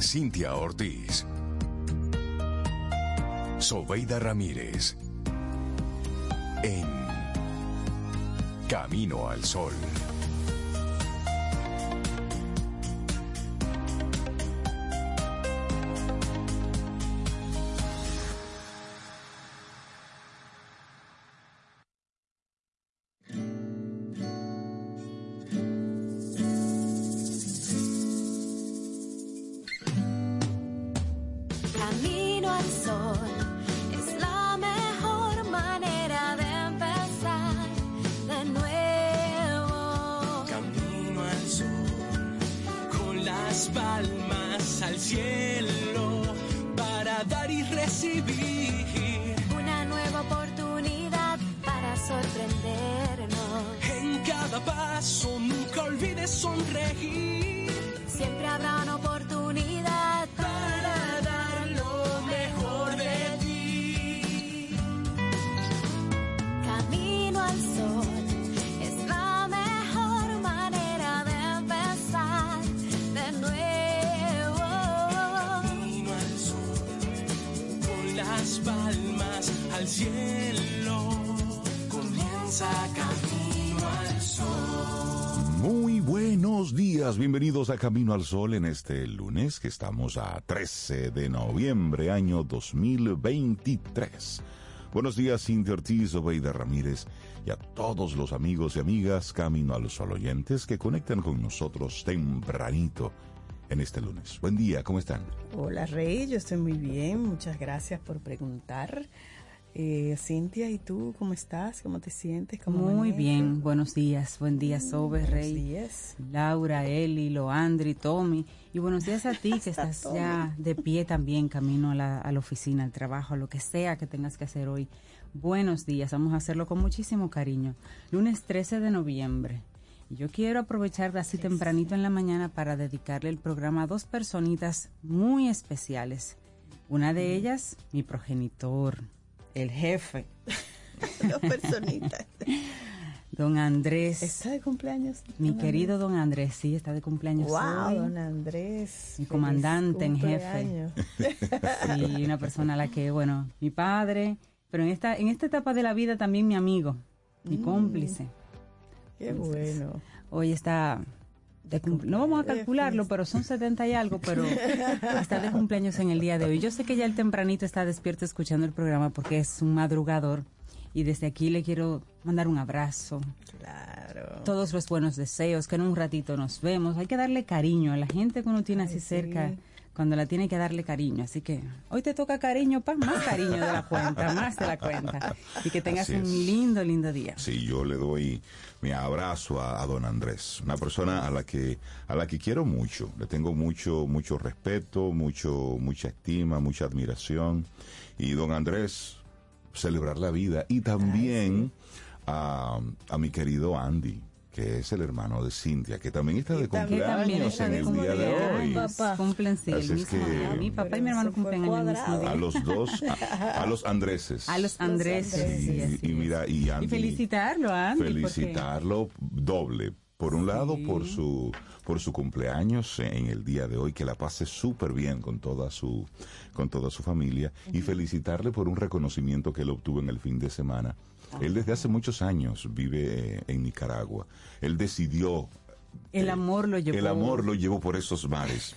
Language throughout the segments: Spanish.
Cintia Ortiz. Sobeida Ramírez. En Camino al Sol. Camino al Sol en este lunes que estamos a 13 de noviembre año 2023. Buenos días, Cintia Ortiz, Obeida Ramírez y a todos los amigos y amigas Camino al Sol oyentes que conectan con nosotros tempranito en este lunes. Buen día, ¿cómo están? Hola Rey, yo estoy muy bien, muchas gracias por preguntar. Eh, Cintia, ¿y tú cómo estás? ¿Cómo te sientes? ¿Cómo Muy bien, buenos días, buen día Sobe, Buenos Rey, días. Laura, Eli, Loandri, Tommy y buenos días a ti que estás ya de pie también camino a la, a la oficina, al trabajo, a lo que sea que tengas que hacer hoy. Buenos días, vamos a hacerlo con muchísimo cariño. Lunes 13 de noviembre. Y yo quiero aprovechar así tempranito en la mañana para dedicarle el programa a dos personitas muy especiales. Una de ellas, mi progenitor, el jefe, Dos personitas. don Andrés. ¿Está de cumpleaños? Mi don querido don Andrés, sí, está de cumpleaños Wow, hoy. don Andrés. Mi comandante en jefe. Sí, una persona a la que, bueno, mi padre, pero en esta, en esta etapa de la vida también mi amigo, mi Mm. cómplice. Qué bueno. Hoy está de no vamos a calcularlo, pero son 70 y algo, pero está de cumpleaños en el día de hoy. Yo sé que ya el tempranito está despierto escuchando el programa porque es un madrugador y desde aquí le quiero mandar un abrazo, Claro. todos los buenos deseos, que en un ratito nos vemos. Hay que darle cariño a la gente que uno tiene Ay, así sí. cerca, cuando la tiene que darle cariño. Así que hoy te toca cariño, pa, más cariño de la cuenta, más de la cuenta. Y que tengas un lindo, lindo día. Sí, yo le doy mi abrazo a, a don Andrés, una persona a la que a la que quiero mucho, le tengo mucho mucho respeto, mucho mucha estima, mucha admiración y don Andrés celebrar la vida y también a, a mi querido Andy que es el hermano de Cintia, que también está de Que cumpleaños está en de el día de hoy. Papá. Cumplen sí, el Así es mismo que- día. Mi papá y mi hermano cumplen en el mismo cuadrado. día. A los dos, a, a los Andreses. A los. Andreses. sí, y, mira, y Andy. Y felicitarlo Andy. porque- felicitarlo doble. Por un lado, por su por su cumpleaños en el día de hoy, que la pase súper bien con toda su con toda su familia y felicitarle por un reconocimiento que él obtuvo en el fin de semana. Él desde hace muchos años vive eh, en Nicaragua. Él decidió El eh, amor lo llevó. El amor lo llevó por esos mares.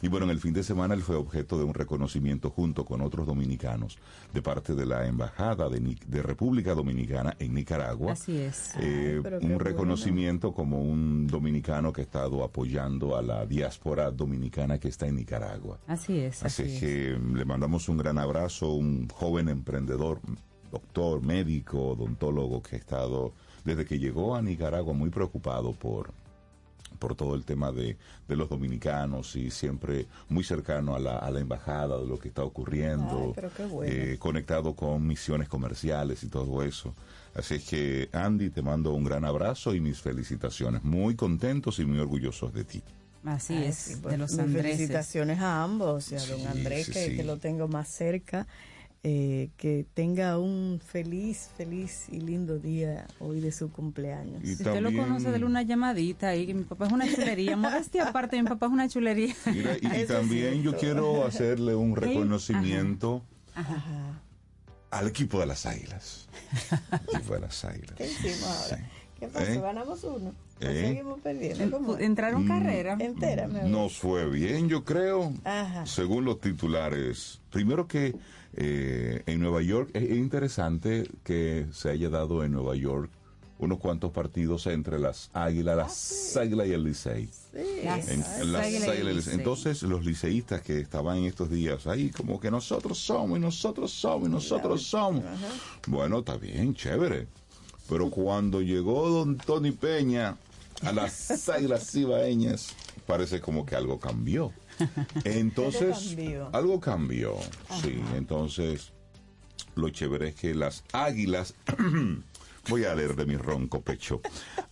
Y bueno, en el fin de semana él fue objeto de un reconocimiento junto con otros dominicanos de parte de la Embajada de, Ni- de República Dominicana en Nicaragua. Así es. Eh, un bueno. reconocimiento como un dominicano que ha estado apoyando a la diáspora dominicana que está en Nicaragua. Así es, Así así es. que le mandamos un gran abrazo, un joven emprendedor, doctor, médico, odontólogo que ha estado desde que llegó a Nicaragua muy preocupado por por todo el tema de, de los dominicanos y siempre muy cercano a la, a la embajada de lo que está ocurriendo, Ay, pero qué bueno. eh, conectado con misiones comerciales y todo eso. Así es que Andy, te mando un gran abrazo y mis felicitaciones. Muy contentos y muy orgullosos de ti. Así Ay, es, sí, de pues, los Andrés. Felicitaciones a ambos y a Sí, don Andrés, sí, que, sí. que lo tengo más cerca. Eh, que tenga un feliz, feliz y lindo día hoy de su cumpleaños. Y Si usted lo conoce, de una llamadita ahí, que mi papá es una chulería. Modestia aparte, mi papá es una chulería. Mira, y, también yo quiero hacerle un reconocimiento Ajá. al equipo de las Águilas. equipo de las Águilas. ¿Qué hicimos ahora? Sí. ¿Qué pasó? ¿Eh? ¿Ganamos uno? ¿O ¿Eh? seguimos perdiendo? Entraron carrera. Entérame. a ver. Nos fue bien, yo creo, Ajá. según los titulares. Primero que eh, en Nueva York es interesante que se haya dado en Nueva York unos cuantos partidos entre las Águilas, las Águilas y el Licey. Las En- en las Águilas y el Águilas y el Licey. Licey. Entonces los liceístas que estaban en estos días ahí como que nosotros somos y nosotros somos y nosotros somos. Bueno, está bien, chévere. Pero cuando llegó don Tony Peña a las Águilas Cibaeñas, parece como que algo cambió. Entonces, Algo cambió. Sí, entonces lo chévere es que las águilas, voy a leer de mi ronco pecho,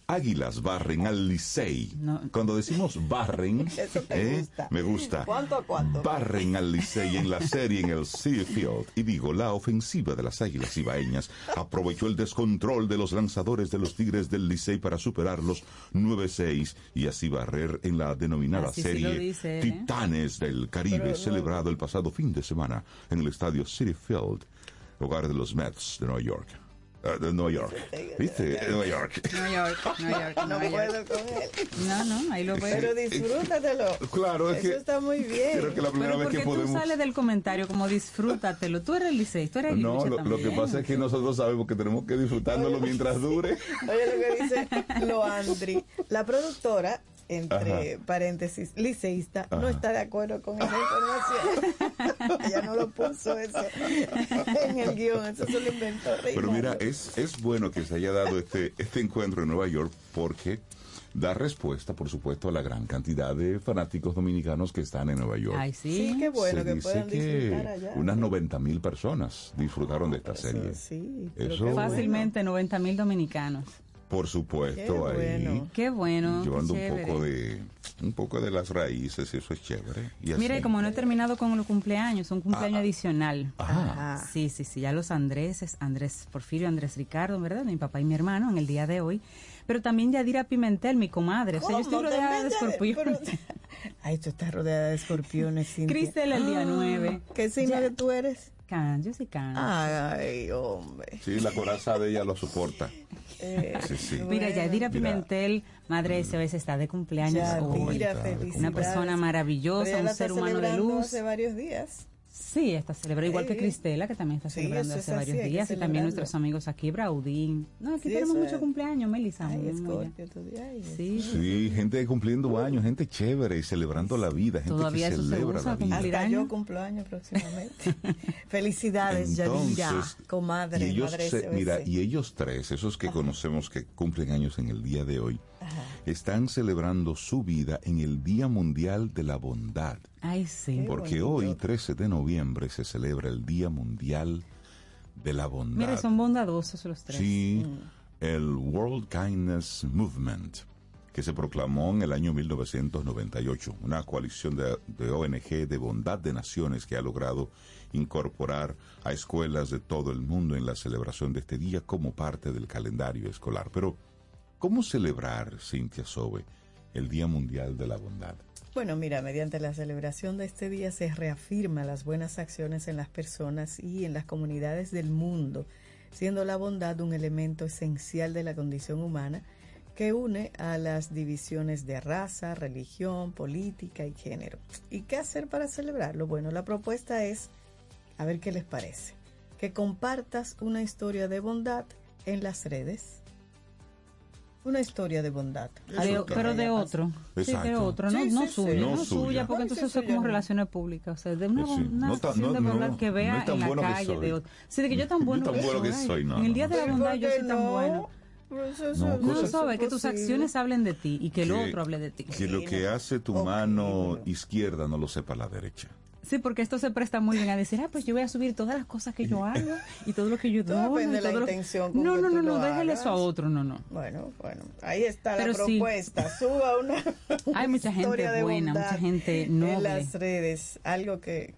águilas barren al Licey. No. Cuando decimos barren, Eso te ¿eh? gusta. me gusta. ¿Cuánto a cuánto? Barren al Licey en la serie en el City Field. Y digo, la ofensiva de las águilas ibaeñas aprovechó el descontrol de los lanzadores de los Tigres del Licey para superarlos 9-6 y así barrer en la denominada Así serie dice, ¿eh? Titanes del Caribe, Pero celebrado el pasado fin de semana en el estadio City Field, hogar de los Mets de Nueva York. Ah, de Nueva York. ¿Viste? De Nueva York. Nueva York, Nueva York, No Nueva York. puedo con él. No, no, ahí lo veo. Pero disfrútatelo. Claro, es Eso que está muy bien. creo que la primera Pero vez que tú podemos... sales del comentario como disfrútatelo. Tú eres Licey, tú eres No, lo, lo que pasa es que nosotros sabemos que tenemos que disfrutándolo mientras dure. Oye lo que dice Loandri. La productora, entre Ajá. paréntesis, liceísta, no Ajá. está de acuerdo con esa información. Ella no lo puso eso en el guion, eso se lo inventó. Pero mira, es, es bueno que se haya dado este, este encuentro en Nueva York porque da respuesta, por supuesto, a la gran cantidad de fanáticos dominicanos que están en Nueva York. Ay, sí. Sí, qué bueno se que dice puedan disfrutar que allá. unas 90 mil personas disfrutaron de esta serie. sí, Eso- qué bueno. Fácilmente 90 mil dominicanos. Por supuesto, Qué ahí bueno. Qué bueno. llevando qué un poco de un poco de las raíces, y eso es chévere. Y Mira, y así. como no he terminado con los cumpleaños, un cumpleaños Ah. adicional. Ajá. Ajá. Sí, sí, sí, ya los Andréses, Andrés Porfirio, Andrés Ricardo, ¿verdad? Mi papá y mi hermano en el día de hoy. Pero también Yadira Pimentel, mi comadre. O sea, yo estoy rodeada de escorpiones. Ay, tú estás rodeada de escorpiones. Cristel el día 9. ¿Qué signo que tú eres? Can, yo sí can. Ay, hombre. Sí, la coraza de ella lo soporta. Eh, Sí, sí. Mira. Yadira. Pimentel, madre de SOS, está de cumpleaños. Yadira, Una persona maravillosa, Pero un ser humano de luz. hace varios días. Sí, está celebrando, igual que Sí. Cristela, que también está Sí, celebrando es hace varios así, días, y también nuestros amigos aquí, Braudín. No, aquí Sí, tenemos eso mucho es. cumpleaños, Melissa. Sí, Sí, gente cumpliendo años, gente chévere y celebrando la vida, gente Todavía que eso se celebra usa, la vida. cumplir Hasta yo cumplo años próximamente. Felicidades, Yadira, comadre, y ellos, madre se- mira, y ellos tres, esos que conocemos que cumplen años en el día de hoy, están celebrando su vida en el Día Mundial de la Bondad. Ay, sí. Porque hoy, 13 de noviembre, se celebra el Día Mundial de la Bondad. Mira, son bondadosos los tres. Sí, el World Kindness Movement, que se proclamó en el año 1998, una coalición de, de ONG de bondad de naciones que ha logrado incorporar a escuelas de todo el mundo en la celebración de este día como parte del calendario escolar. Pero, ¿cómo celebrar, Cintia Sobe, el Día Mundial de la Bondad? Bueno, mira, mediante la celebración de este día se reafirma las buenas acciones en las personas y en las comunidades del mundo, siendo la bondad un elemento esencial de la condición humana que une a las divisiones de raza, religión, política y género. ¿Y qué hacer para celebrarlo? Bueno, la propuesta es, a ver qué les parece, que compartas una historia de bondad en las redes. Una historia de bondad. Que pero te de otro. Sí, de otro, no, Sí, no sí, suya. No No, suya. suya, porque entonces eso es como relaciones públicas. O sea, de una, sí. una No tan- no- de bondad no, que vea tan en la bueno que calle soy. de otro. Sí, de que yo tan Yo bueno tan bueno que ay, soy, no, En el no, día de la ¿Por bondad yo soy tan no? bueno. Pues No, No, cosas- sabe que tus acciones hablen de ti y que el Que- otro hable de ti. Que lo que hace tu mano bueno. izquierda no lo sepa la derecha. Sí, porque esto se presta muy bien a decir, ah, pues yo voy a subir todas las cosas que yo hago y todo lo que yo doy. depende de la lo- intención con No, que no, no, no, déjale eso a otro, no, no. Bueno, bueno, ahí está Pero la sí. propuesta. Suba una, Hay mucha gente historia buena, mucha gente noble. En las redes, algo que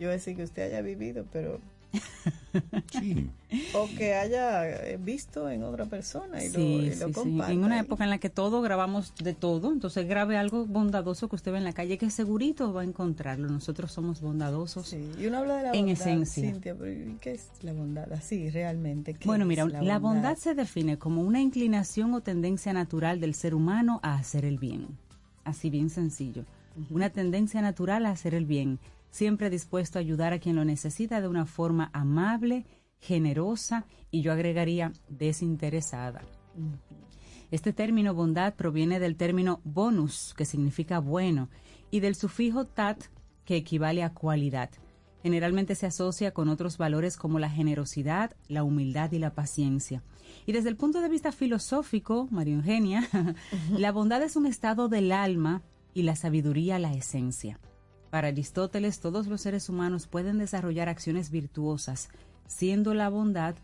yo decir que usted haya vivido, pero Sí. o que haya eh, visto en otra persona y lo, Sí, y lo sí. En una época en la que todo grabamos de todo, entonces grabe algo bondadoso que usted ve en la calle que segurito va a encontrarlo. Nosotros somos bondadosos. Sí, y uno habla de la En bondad, esencia. Cintia, pero ¿y ¿qué es la bondad? Así, realmente. ¿qué Bueno, mira, la bondad se define como una inclinación o tendencia natural del ser humano a hacer el bien. Así bien sencillo. Una tendencia natural a hacer el bien, siempre dispuesto a ayudar a quien lo necesita de una forma amable, generosa y yo agregaría desinteresada. Este término bondad proviene del término bonus, que significa bueno, y del sufijo tat, que equivale a cualidad. Generalmente se asocia con otros valores como la generosidad, la humildad y la paciencia. Y desde el punto de vista filosófico, María Eugenia, la bondad es un estado del alma y la sabiduría la esencia. Para Aristóteles, todos los seres humanos pueden desarrollar acciones virtuosas, siendo la bondad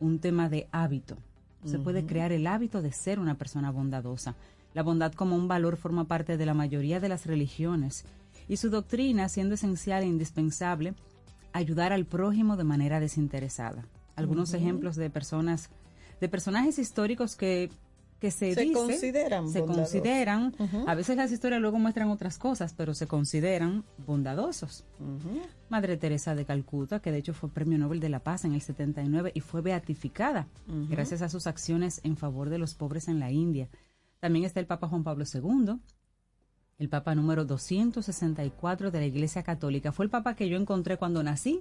un tema de hábito. Se puede crear el hábito de ser una persona bondadosa. La bondad como un valor forma parte de la mayoría de las religiones y su doctrina, siendo esencial e indispensable, ayudar al prójimo de manera desinteresada. Algunos ejemplos de personas, de personajes históricos que, que se, Se dice- consideran se bondadosos. consideran, a veces las historias luego muestran otras cosas, pero se consideran bondadosos. Madre Teresa de Calcuta, que de hecho fue Premio Nobel de la Paz en el 79 y fue beatificada gracias a sus acciones en favor de los pobres en la India. También está el Papa Juan Pablo II, el Papa número 264 de la Iglesia Católica. Fue el Papa que yo encontré cuando nací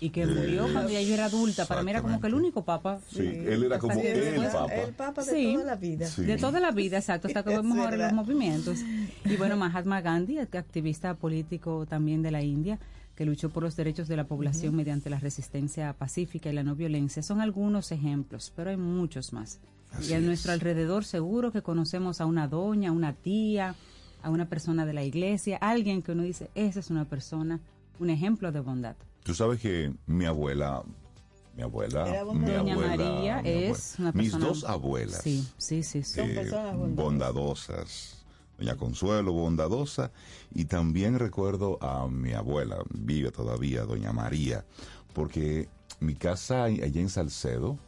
y que murió cuando ya yo era adulta. Para mí era como que el único Papa. Sí, él era como el papa. El papa de Sí. toda la vida. Sí. De toda la vida, exacto, hasta que vemos ahora los movimientos. Y bueno, Mahatma Gandhi, activista político también de la India, que luchó por los derechos de la población mediante la resistencia pacífica y la no violencia, son algunos ejemplos, pero hay muchos más. Así y a es. nuestro alrededor seguro que conocemos a una doña, a una tía, a una persona de la iglesia, alguien que uno dice, esa es una persona, un ejemplo de bondad. Tú sabes que mi abuela, mi abuela, mi. Doña abuela, María mi es abuela- una mis persona... dos abuelas, Sí, sí, sí. sí. Son personas bondadosas. bondadosas. Doña Consuelo, bondadosa, y también recuerdo a mi abuela, vive todavía, Doña María, porque mi casa allá en Salcedo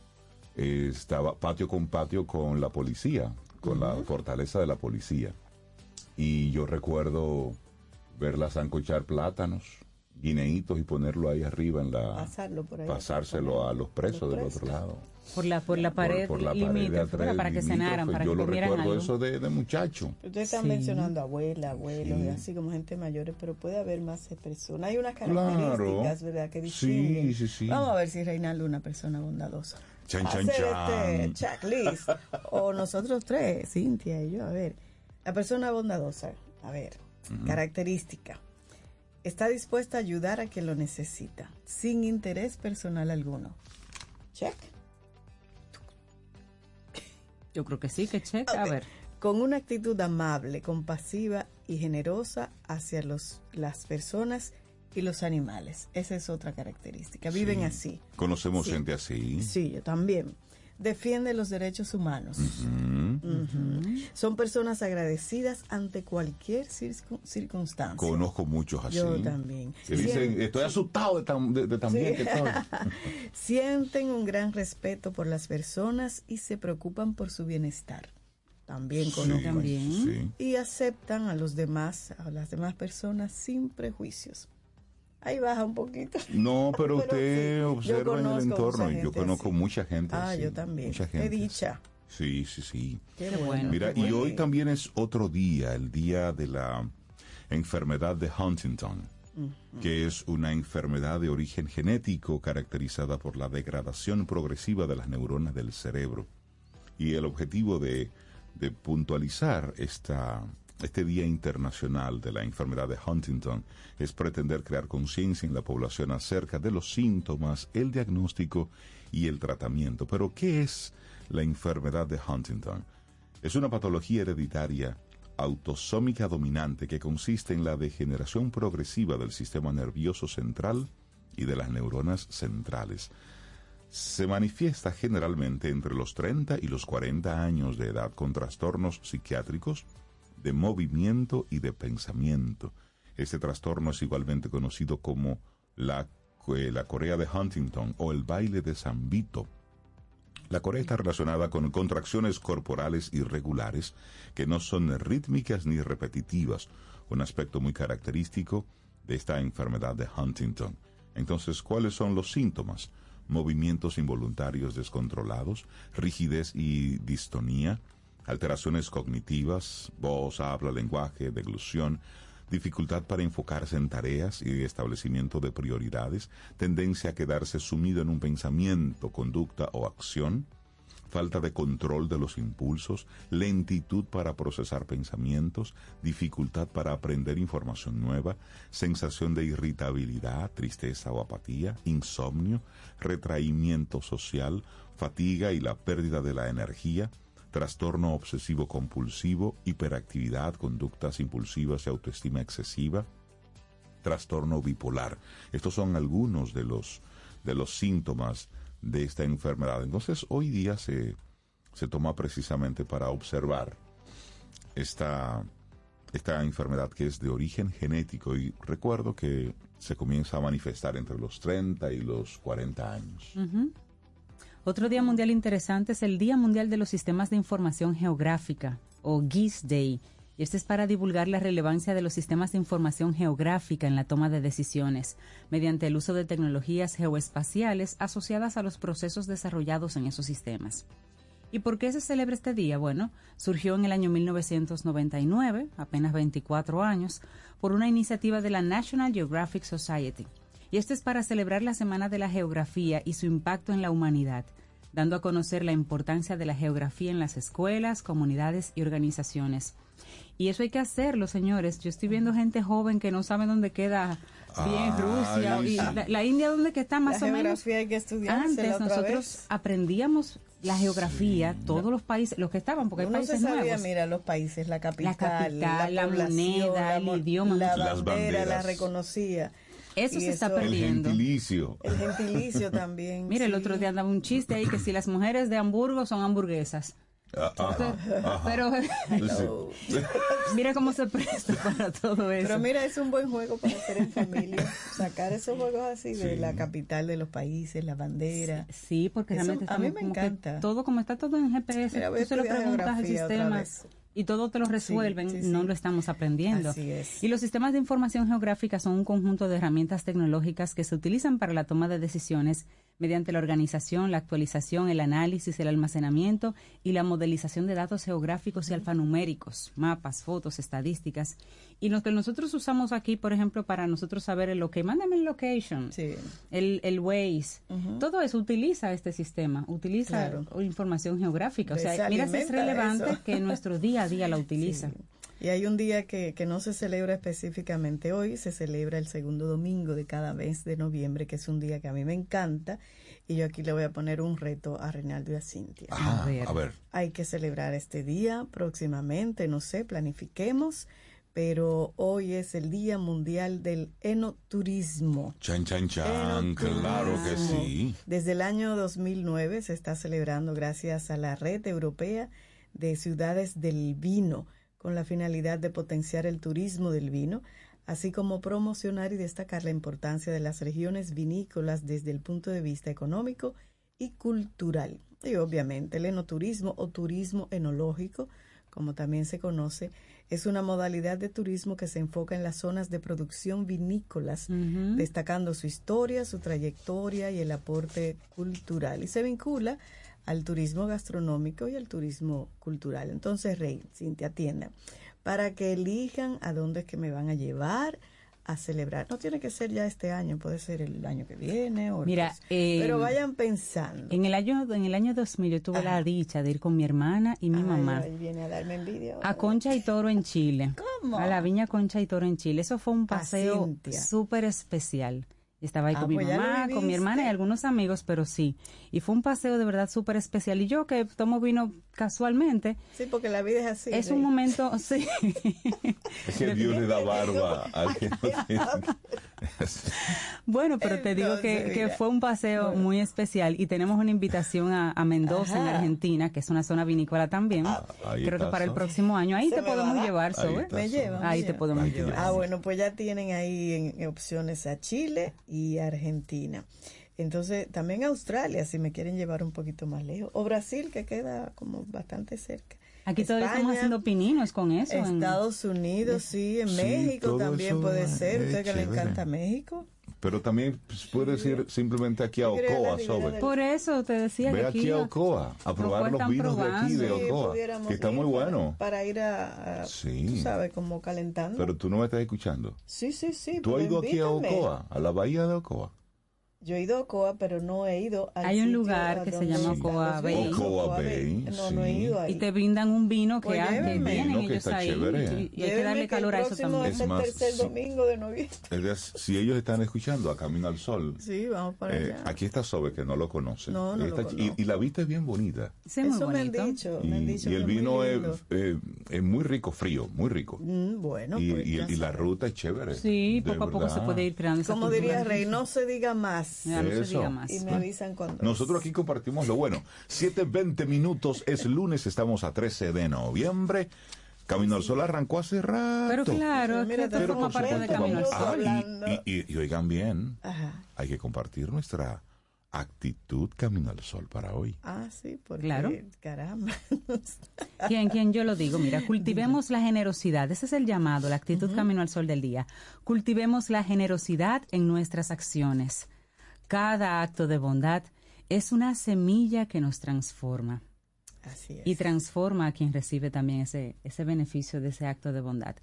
eh, estaba patio con patio con la policía, con la fortaleza de la policía. Y yo recuerdo verla sancochar plátanos, guineitos y ponerlo ahí arriba en la... Pasarlo por ahí. pasárselo a los presos los del otro lado. Por la, por la pared por, por la pared de atrás, para que cenaran, para Yo que lo recuerdo algo. eso de, de muchacho. Ustedes están Sí. mencionando abuela, abuelos, Sí. y así como gente mayores, pero puede haber más personas. Hay unas Claro. características, ¿verdad? Que Sí, distinguen. sí, sí. Vamos a ver si Reinaldo es una persona bondadosa. Chan, chan, chan. este checklist. o nosotros tres, Cintia y yo. A ver, la persona bondadosa, a ver, característica. Está dispuesta a ayudar a quien lo necesita, sin interés personal alguno. Check. Yo creo que sí, que checa. A ver, con una actitud amable, compasiva y generosa hacia los, las personas y los animales. Esa es otra característica. Viven así. Conocemos Sí. gente así. Sí, yo también. Defiende los derechos humanos. Son personas agradecidas ante cualquier circun- circunstancia. Conozco muchos así. Yo también. Que dicen, estoy asustado de tan, de, de tan bien que estoy. Sienten un gran respeto por las personas y se preocupan por su bienestar. También conozco. Sí, también. sí. y aceptan a los demás, a las demás personas sin prejuicios. Ahí baja un poquito. No, pero, Pero usted sí, observa en el entorno. y Yo conozco así. mucha gente Ah, así, yo también. Mucha Qué gente. dicha. Sí, sí, sí. Qué, Qué bueno. Mira, qué y bueno. hoy también es otro día, el día de la enfermedad de Huntington, que es una enfermedad de origen genético caracterizada por la degradación progresiva de las neuronas del cerebro. Y el objetivo de, de puntualizar esta, este Día Internacional de la Enfermedad de Huntington es pretender crear conciencia en la población acerca de los síntomas, el diagnóstico y el tratamiento. Pero, ¿qué es la enfermedad de Huntington? Es una patología hereditaria autosómica dominante que consiste en la degeneración progresiva del sistema nervioso central y de las neuronas centrales se manifiesta generalmente entre los 30 y los 40 años de edad con trastornos psiquiátricos de movimiento y de pensamiento. Este trastorno es igualmente conocido como la eh, la Corea de Huntington o el baile de San Vito. La Corea está relacionada con contracciones corporales irregulares que no son rítmicas ni repetitivas, un aspecto muy característico de esta enfermedad de Huntington. Entonces, ¿cuáles son los síntomas? Movimientos involuntarios descontrolados, rigidez y distonía, alteraciones cognitivas, voz, habla, lenguaje, deglución, dificultad para enfocarse en tareas y establecimiento de prioridades, tendencia a quedarse sumido en un pensamiento, conducta o acción, falta de control de los impulsos, lentitud para procesar pensamientos, dificultad para aprender información nueva, sensación de irritabilidad, tristeza o apatía, insomnio, retraimiento social, fatiga y la pérdida de la energía, trastorno obsesivo compulsivo, hiperactividad, conductas impulsivas y autoestima excesiva, trastorno bipolar. Estos son algunos de los, de los síntomas de esta enfermedad. Entonces, hoy día se, se toma precisamente para observar esta, esta enfermedad que es de origen genético y recuerdo que se comienza a manifestar entre los 30 y los 40 años. Otro día mundial interesante es el Día Mundial de los Sistemas de Información Geográfica, o GIS Day. Y este es para divulgar la relevancia de los sistemas de información geográfica en la toma de decisiones, mediante el uso de tecnologías geoespaciales asociadas a los procesos desarrollados en esos sistemas. ¿Y por qué se celebra este día? Bueno, surgió en el año 1999, apenas 24 años, por una iniciativa de la National Geographic Society y esto es para celebrar la Semana de la Geografía y su impacto en la humanidad, dando a conocer la importancia de la geografía en las escuelas, comunidades y organizaciones. Y eso hay que hacerlo, señores. Yo estoy viendo gente joven que no sabe dónde queda bien Rusia y la, India dónde que está más o menos. Hay que estudiar Antes nosotros aprendíamos la geografía, todos los países, los que estaban, porque hay países nuevos. Mira, los países, la capital, la, capital, la, moneda, el idioma, la bandera, la reconocía. Eso se está perdiendo. El gentilicio. El gentilicio también. Mire, el otro día andaba un chiste ahí que si las mujeres de Hamburgo son hamburguesas. Ah, pero mira cómo se presta para todo eso. Pero mira, es un buen juego para hacer en familia. Sacar esos juegos así de la capital de los países, la bandera. Sí, porque realmente a mí me encanta. Todo como está todo en GPS, tú se lo preguntas al sistema y todo te lo resuelven, no lo estamos aprendiendo. Y los sistemas de información geográfica son un conjunto de herramientas tecnológicas que se utilizan para la toma de decisiones mediante la organización, la actualización, el análisis, el almacenamiento y la modelización de datos geográficos y alfanuméricos, mapas, fotos, estadísticas. Y lo que nosotros usamos aquí, por ejemplo, para nosotros saber lo que mándame el location, el, el Waze, todo eso utiliza este sistema, utiliza información geográfica. O sea, mira si es relevante que nuestro día a día la utiliza. Y hay un día que, que, no se celebra específicamente hoy, se celebra el segundo domingo de cada mes de noviembre, que es un día que a mí me encanta. Y yo aquí le voy a poner un reto a Reinaldo y a Cintia. a, ver. Hay que celebrar este día próximamente, no sé, planifiquemos. Pero hoy es el Día Mundial del Enoturismo. Chan, chan, chan, claro que sí. Desde el año 2009 se está celebrando gracias a la Red Europea de Ciudades del Vino con la finalidad de potenciar el turismo del vino, así como promocionar y destacar la importancia de las regiones vinícolas desde el punto de vista económico y cultural. Y obviamente el enoturismo o turismo enológico, como también se conoce, es una modalidad de turismo que se enfoca en las zonas de producción vinícolas, destacando su historia, su trayectoria y el aporte cultural. Y se vincula al turismo gastronómico y al turismo cultural. Entonces, Rey, Cintia, atienda, para que elijan a dónde es que me van a llevar a celebrar. No tiene que ser ya este año, puede ser el año que viene o Mira, pero em, vayan pensando. En el año en el año 2000 yo tuve la dicha de ir con mi hermana y mi mamá. viene a darme envidia. A Concha y Toro en Chile. ¿Cómo? A la Viña Concha y Toro en Chile. Eso fue un paseo súper especial. Estaba ahí ah, con mi pues mamá, con mi hermana y algunos amigos, pero sí. Y fue un paseo de verdad súper especial. Y yo que tomo vino casualmente Sí, porque la vida es así. es un momento, sí, Es que Dios le da barba al que no tiene. Bueno, pero te digo que, fue un paseo muy especial y tenemos una invitación a, a Mendoza, en. Argentina, que es una zona vinícola también. ahí Creo que para el próximo año. Ahí Se te podemos va. llevar, Ahí lleva. Ahí te podemos Ahí llevar. Ah, bueno, pues ya tienen ahí en, en opciones a Chile y Argentina. Entonces, también Australia, si me quieren llevar un poquito más lejos. O Brasil, que queda como bastante cerca. Aquí todavía estamos España, haciendo pininos con eso. en- Estados Unidos, sí, en Sí, México también puede ser. Usted que le encanta México. Pero también pues, puedes ir simplemente aquí a Ocoa, del- Por eso te decía Ve que aquí a Ocoa a probar los vinos de aquí de probando. Sí, Ocoa, pudiéramos que está muy para- bueno. Para ir a, a, Sí. tú sabes, como calentando. Pero tú no me estás escuchando. sí, sí, sí. ¿Tú has ido aquí a. Ocoa, a la bahía de Ocoa? Yo he ido a Ocoa, pero no he ido al Hay un sitio lugar que se llama Ocoa Bay. Ocoa Bay, No, no he sí. ido ahí. y te brindan un vino que, Pues ha- que vienen Vino que ellos está ahí chévere. y, y hay que darle el calor a eso también. Es Es el más, tercer sí. domingo de noviembre. Si ellos están escuchando a Camino al Sol, Sí, vamos para eh, allá. aquí está Sobe, que no lo conoce. No, no lo Está- y, conozco. y la vista es bien bonita. Sí, muy Eso me han dicho. Y, me han dicho y que el vino es, eh, es muy rico, frío, muy rico. Mm, bueno, y, pues, y- y la ruta es chévere. Sí, poco a poco se puede ir creando esa Como diría Rey, no se diga más. Ya, no se Eso. diga más. Y me avisan cuando. Nosotros aquí compartimos lo bueno. 7.20 minutos, es lunes, estamos a 13 de noviembre. Camino al Sol arrancó hace rato. Pero claro, Mira, Pero forma por parte de Camino al Sol. ah, y, y- y oigan bien, Ajá. hay que compartir nuestra actitud Camino al Sol para hoy. Ah, sí, porque. Claro. Caramba. ¿Quién, quién yo lo digo? Mira, cultivemos la generosidad. Ese es el llamado, la actitud camino al sol del día. Cultivemos la generosidad en nuestras acciones. Cada acto de bondad es una semilla que nos transforma Así es. y transforma a quien recibe también ese, ese beneficio de ese acto de bondad.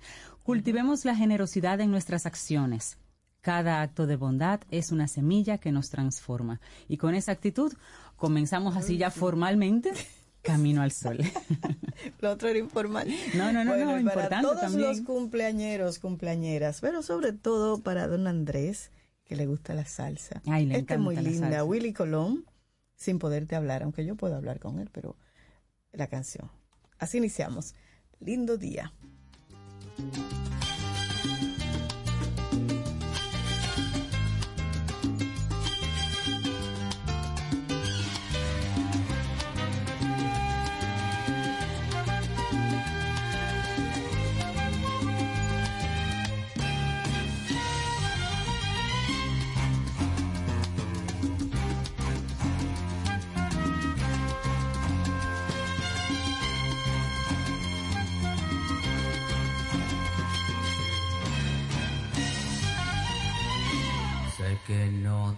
Cultivemos la generosidad en nuestras acciones. Cada acto de bondad es una semilla que nos transforma. Y con esa actitud comenzamos así ya formalmente camino al sol. Lo otro era informal. No, no, no, Bueno, no, para importante todos también. los cumpleañeros, cumpleañeras, pero sobre todo para don Andrés, que le gusta la salsa. Ay, le Esta es muy linda. salsa. Willy Colón, sin poderte hablar, aunque yo puedo hablar con él, pero la canción. Así iniciamos. Lindo día.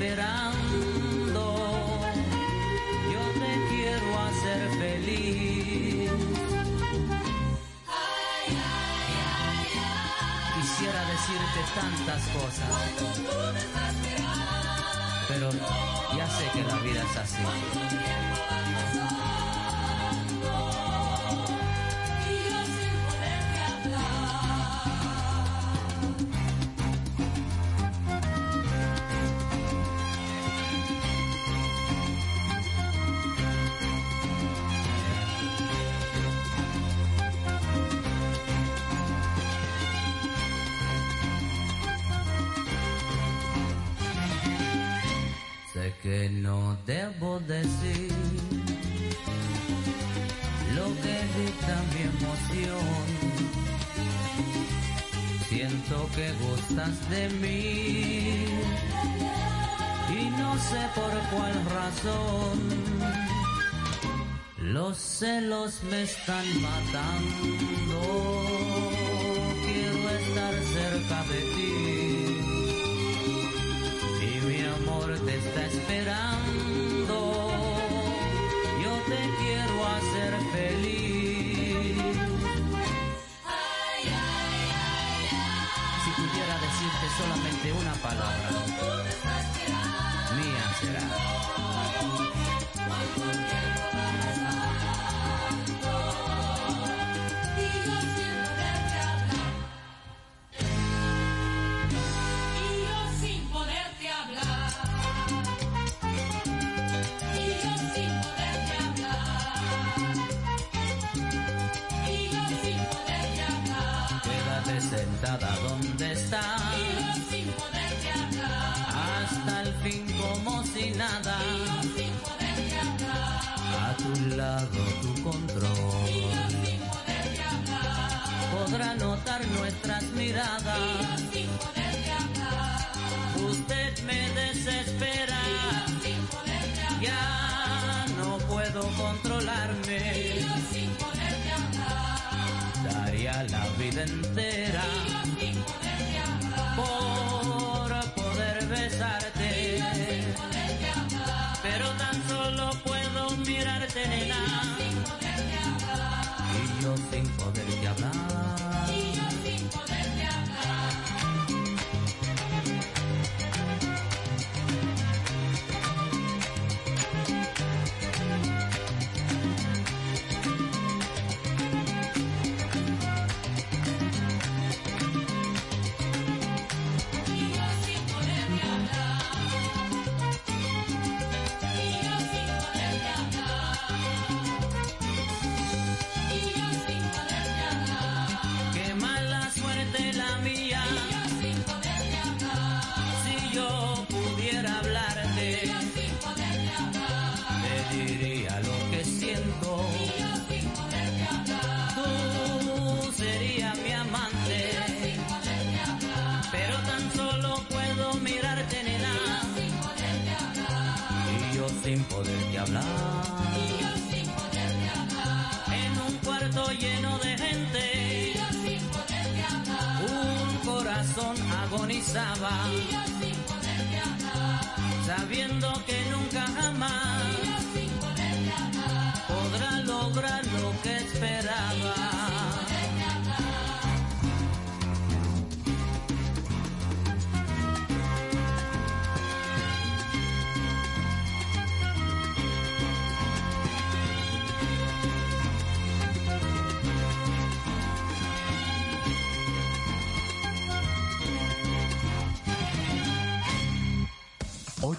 Esperando. Yo te quiero hacer feliz. Quisiera decirte tantas cosas, pero ya sé que la vida es así. Debo decir lo que dicta mi emoción. Siento que gustas de mí y no sé por cuál razón. Los celos me están matando. Quiero estar cerca de ti y mi amor te está esperando quiero hacer feliz. Ay, ay, ay, si pudiera decirte solamente una palabra, mía será.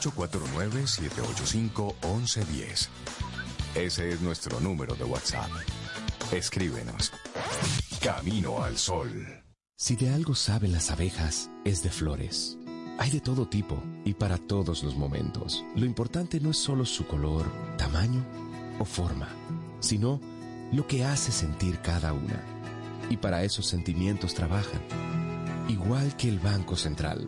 849-785-1110. Ese es nuestro número de WhatsApp. Escríbenos. Camino al Sol. Si de algo saben las abejas, es de flores. Hay de todo tipo y para todos los momentos. Lo importante no es solo su color, tamaño o forma, sino lo que hace sentir cada una. Y para esos sentimientos trabajan. Igual que el Banco Central,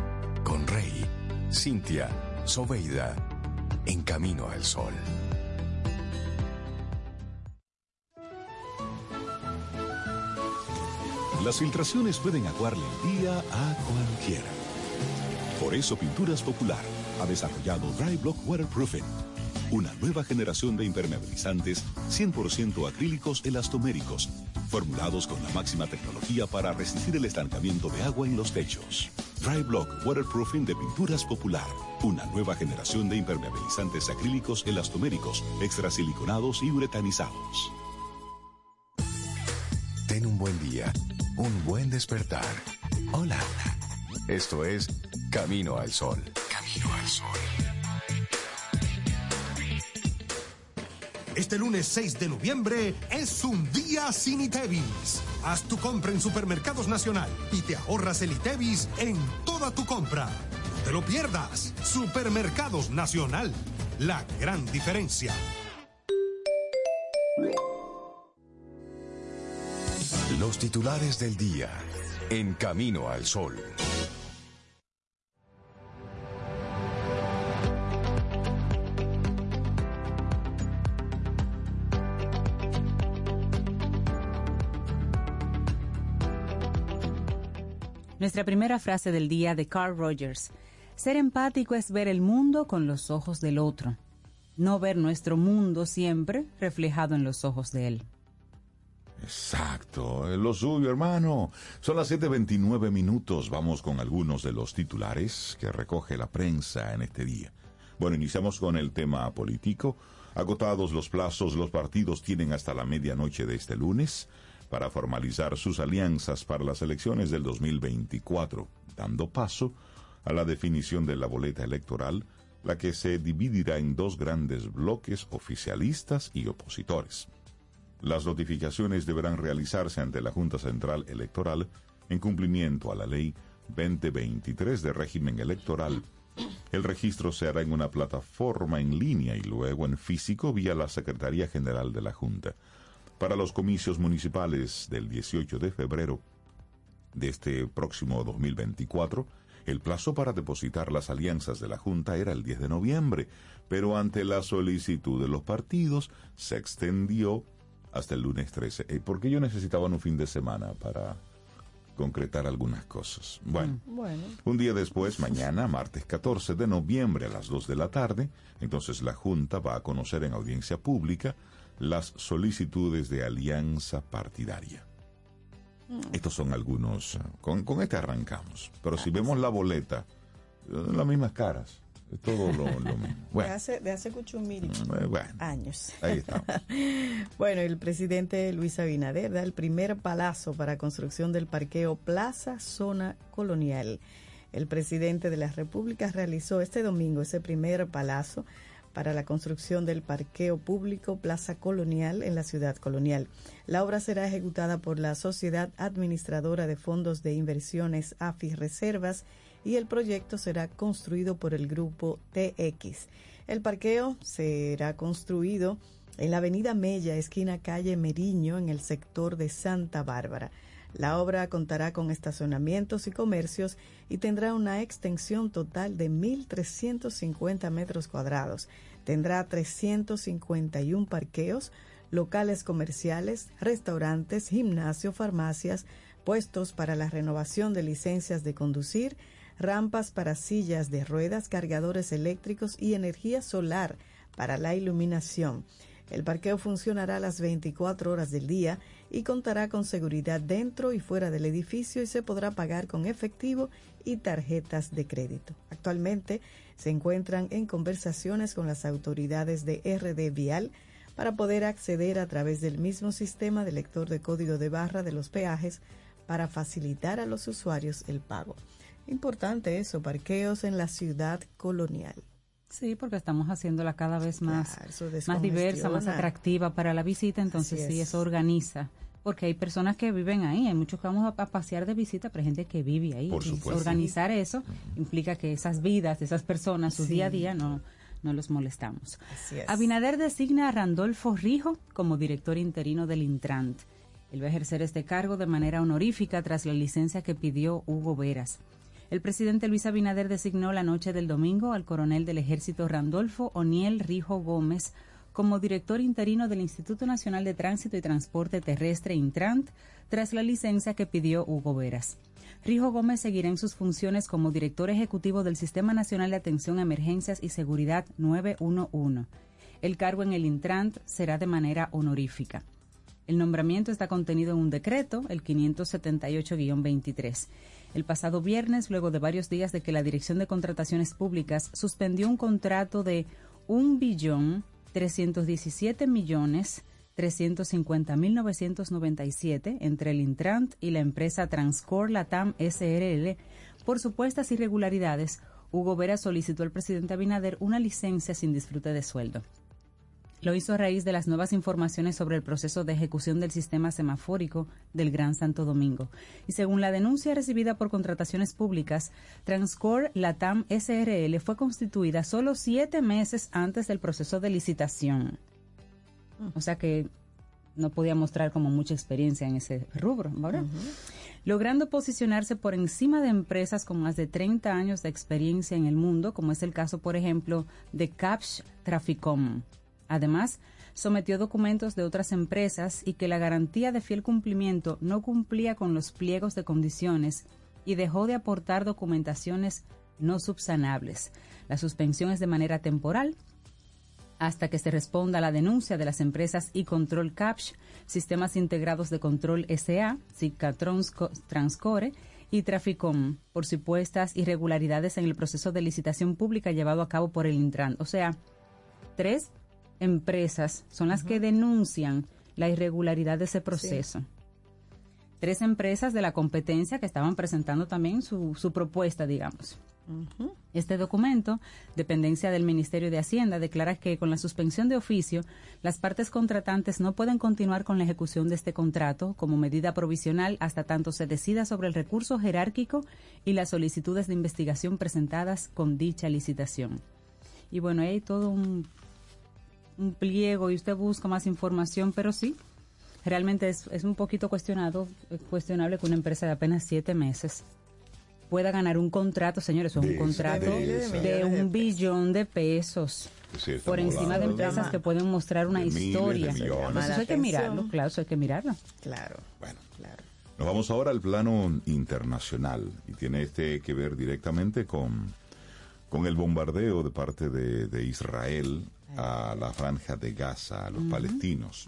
con Rey, Cintia, Soveida, en camino al sol. Las filtraciones pueden aguarle el día a cualquiera. Por eso Pinturas Popular ha desarrollado Dry Block Waterproofing, una nueva generación de impermeabilizantes 100% acrílicos elastoméricos, formulados con la máxima tecnología para resistir el estancamiento de agua en los techos. Dry Block Waterproofing de Pinturas Popular, una nueva generación de impermeabilizantes acrílicos elastoméricos, extrasiliconados y uretanizados. Ten un buen día, un buen despertar. Hola. Esto es Camino al Sol. Camino al Sol. Este lunes 6 de noviembre es un día sin ITEVIS. Haz tu compra en Supermercados Nacional y te ahorras el ITEVIS en toda tu compra. No te lo pierdas. Supermercados Nacional. La gran diferencia. Los titulares del día en Camino al Sol. Nuestra primera frase del día de Carl Rogers. Ser empático es ver el mundo con los ojos del otro, no ver nuestro mundo siempre reflejado en los ojos de él. Exacto, lo suyo, hermano. Son las 7.29 minutos. Vamos con algunos de los titulares que recoge la prensa en este día. Bueno, iniciamos con el tema político. Agotados los plazos, los partidos tienen hasta la medianoche de este lunes para formalizar sus alianzas para las elecciones del 2024, dando paso a la definición de la boleta electoral, la que se dividirá en dos grandes bloques oficialistas y opositores. Las notificaciones deberán realizarse ante la Junta Central Electoral en cumplimiento a la Ley 2023 de régimen electoral. El registro se hará en una plataforma en línea y luego en físico vía la Secretaría General de la Junta. Para los comicios municipales del 18 de febrero de este próximo 2024, el plazo para depositar las alianzas de la Junta era el 10 de noviembre, pero ante la solicitud de los partidos se extendió hasta el lunes 13. Eh, porque ellos necesitaban un fin de semana para concretar algunas cosas. Bueno, Bueno, un día después, mañana, martes 14 de noviembre a las 2 de la tarde, entonces la Junta va a conocer en audiencia pública las solicitudes de alianza partidaria. Estos son algunos, eh, con, con este arrancamos. Pero si vemos la boleta, eh, las mismas caras, es todo lo, lo mismo. de Bueno, hace, de hace eh, bueno, años. ahí estamos. Bueno, el presidente Luis Abinader da el primer palazo para construcción del parqueo Plaza Zona Colonial. El presidente de la República realizó este domingo ese primer palazo para la construcción del parqueo público Plaza Colonial en la ciudad colonial. La obra será ejecutada por la Sociedad Administradora de Fondos de Inversiones AFI Reservas y el proyecto será construido por el grupo TX. El parqueo será construido en la avenida Mella, esquina calle Meriño, en el sector de Santa Bárbara. La obra contará con estacionamientos y comercios y tendrá una extensión total de 1.350 metros cuadrados. Tendrá 351 parqueos, locales comerciales, restaurantes, gimnasio, farmacias, puestos para la renovación de licencias de conducir, rampas para sillas de ruedas, cargadores eléctricos y energía solar para la iluminación. El parqueo funcionará las 24 horas del día y contará con seguridad dentro y fuera del edificio y se podrá pagar con efectivo y tarjetas de crédito. Actualmente se encuentran en conversaciones con las autoridades de RD Vial para poder acceder a través del mismo sistema de lector de código de barra de los peajes para facilitar a los usuarios el pago. Importante eso, parqueos en la ciudad colonial. Sí, porque estamos haciéndola cada vez más, Claro, más diversa, más atractiva para la visita, entonces sí, es. eso organiza. Porque hay personas que viven ahí, hay muchos que vamos a, a pasear de visita, pero hay gente que vive ahí. Por Y supuesto. Organizar eso implica que esas vidas, esas personas, su Sí. día a día, no, no los molestamos. Así es. Abinader designa a Randolfo Rijo como director interino del Intrant. Él va a ejercer este cargo de manera honorífica tras la licencia que pidió Hugo Veras. El presidente Luis Abinader designó la noche del domingo al coronel del ejército Randolfo Oniel Rijo Gómez como director interino del Instituto Nacional de Tránsito y Transporte Terrestre Intrant tras la licencia que pidió Hugo Veras. Rijo Gómez seguirá en sus funciones como director ejecutivo del Sistema Nacional de Atención a Emergencias y Seguridad 911. El cargo en el Intrant será de manera honorífica. El nombramiento está contenido en un decreto, el 578-23. El pasado viernes, luego de varios días de que la Dirección de Contrataciones Públicas suspendió un contrato de 1.317 millones 350.997 entre el Intrant y la empresa Transcor Latam SRL por supuestas irregularidades, Hugo Vera solicitó al presidente Abinader una licencia sin disfrute de sueldo. Lo hizo a raíz de las nuevas informaciones sobre el proceso de ejecución del sistema semafórico del Gran Santo Domingo. Y según la denuncia recibida por contrataciones públicas, Transcor Latam SRL fue constituida solo siete meses antes del proceso de licitación. O sea que no podía mostrar como mucha experiencia en ese rubro, ¿verdad? Logrando posicionarse por encima de empresas con más de 30 años de experiencia en el mundo, como es el caso, por ejemplo, de Capsch Traficom. Además, sometió documentos de otras empresas y que la garantía de fiel cumplimiento no cumplía con los pliegos de condiciones y dejó de aportar documentaciones no subsanables. La suspensión es de manera temporal hasta que se responda a la denuncia de las empresas y Control Capsch, Sistemas Integrados de Control SA, SICA Transcore y Traficom por supuestas irregularidades en el proceso de licitación pública llevado a cabo por el Intran. O sea, tres empresas son las que denuncian la irregularidad de ese proceso. Tres empresas de la competencia que estaban presentando también su, su propuesta, digamos. Este documento, dependencia del Ministerio de Hacienda, declara que con la suspensión de oficio, las partes contratantes no pueden continuar con la ejecución de este contrato como medida provisional hasta tanto se decida sobre el recurso jerárquico y las solicitudes de investigación presentadas con dicha licitación. Y bueno, hay todo un, un pliego y usted busca más información, pero sí, realmente es, es un poquito cuestionado, cuestionable que una empresa de apenas siete meses pueda ganar un contrato, señores, es un contrato de, un billón de pesos. por encima de empresas que pueden mostrar una historia. eso hay que mirarlo, claro, eso hay que mirarlo. Claro. Bueno, claro. Nos vamos ahora al plano internacional y tiene este que ver directamente con, con el bombardeo de parte de, Israel a la franja de Gaza, a los palestinos.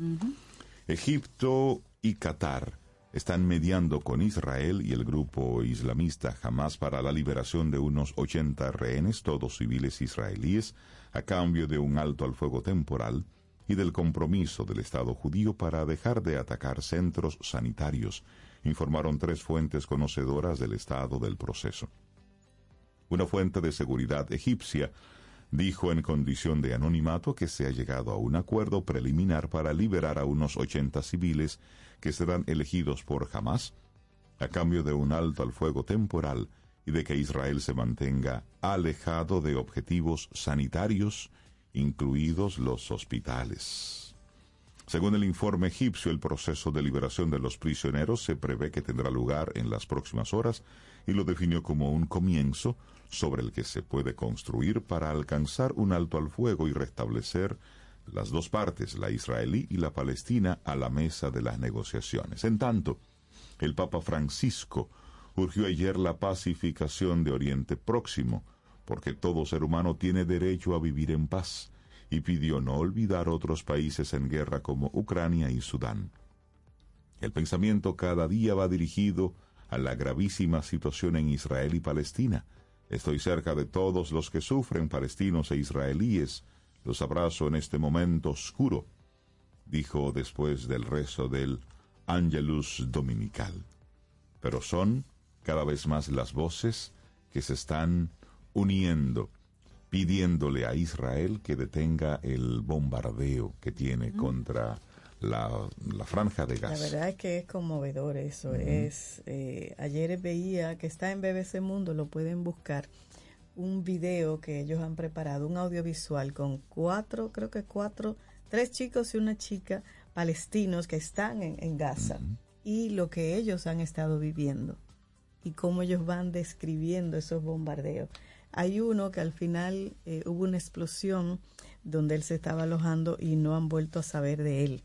Egipto y Qatar están mediando con Israel y el grupo islamista Hamas para la liberación de unos 80 rehenes, todos civiles israelíes, a cambio de un alto al fuego temporal y del compromiso del Estado judío para dejar de atacar centros sanitarios, informaron tres fuentes conocedoras del estado del proceso. Una fuente de seguridad egipcia dijo en condición de anonimato que se ha llegado a un acuerdo preliminar para liberar a unos 80 civiles que serán elegidos por Hamas a cambio de un alto al fuego temporal y de que Israel se mantenga alejado de objetivos sanitarios, incluidos los hospitales. Según el informe egipcio, el proceso de liberación de los prisioneros se prevé que tendrá lugar en las próximas horas y lo definió como un comienzo sobre el que se puede construir para alcanzar un alto al fuego y restablecer las dos partes, la israelí y la palestina, a la mesa de las negociaciones. En tanto, el Papa Francisco urgió ayer la pacificación de Oriente Próximo, porque todo ser humano tiene derecho a vivir en paz, y pidió no olvidar otros países en guerra como Ucrania y Sudán. El pensamiento cada día va dirigido a la gravísima situación en Israel y Palestina. Estoy cerca de todos los que sufren, palestinos e israelíes, los abrazo en este momento oscuro, dijo después del rezo del Angelus Dominical. Pero son cada vez más las voces que se están uniendo, pidiéndole a Israel que detenga el bombardeo que tiene contra la, franja de gas. La verdad es que es conmovedor eso. es eh, Ayer veía que está en BBC Mundo, lo pueden buscar un video que ellos han preparado, un audiovisual con cuatro, creo que cuatro, tres chicos y una chica palestinos que están en, Gaza y lo que ellos han estado viviendo y cómo ellos van describiendo esos bombardeos. Hay uno que al final eh, hubo una explosión donde él se estaba alojando y no han vuelto a saber de él.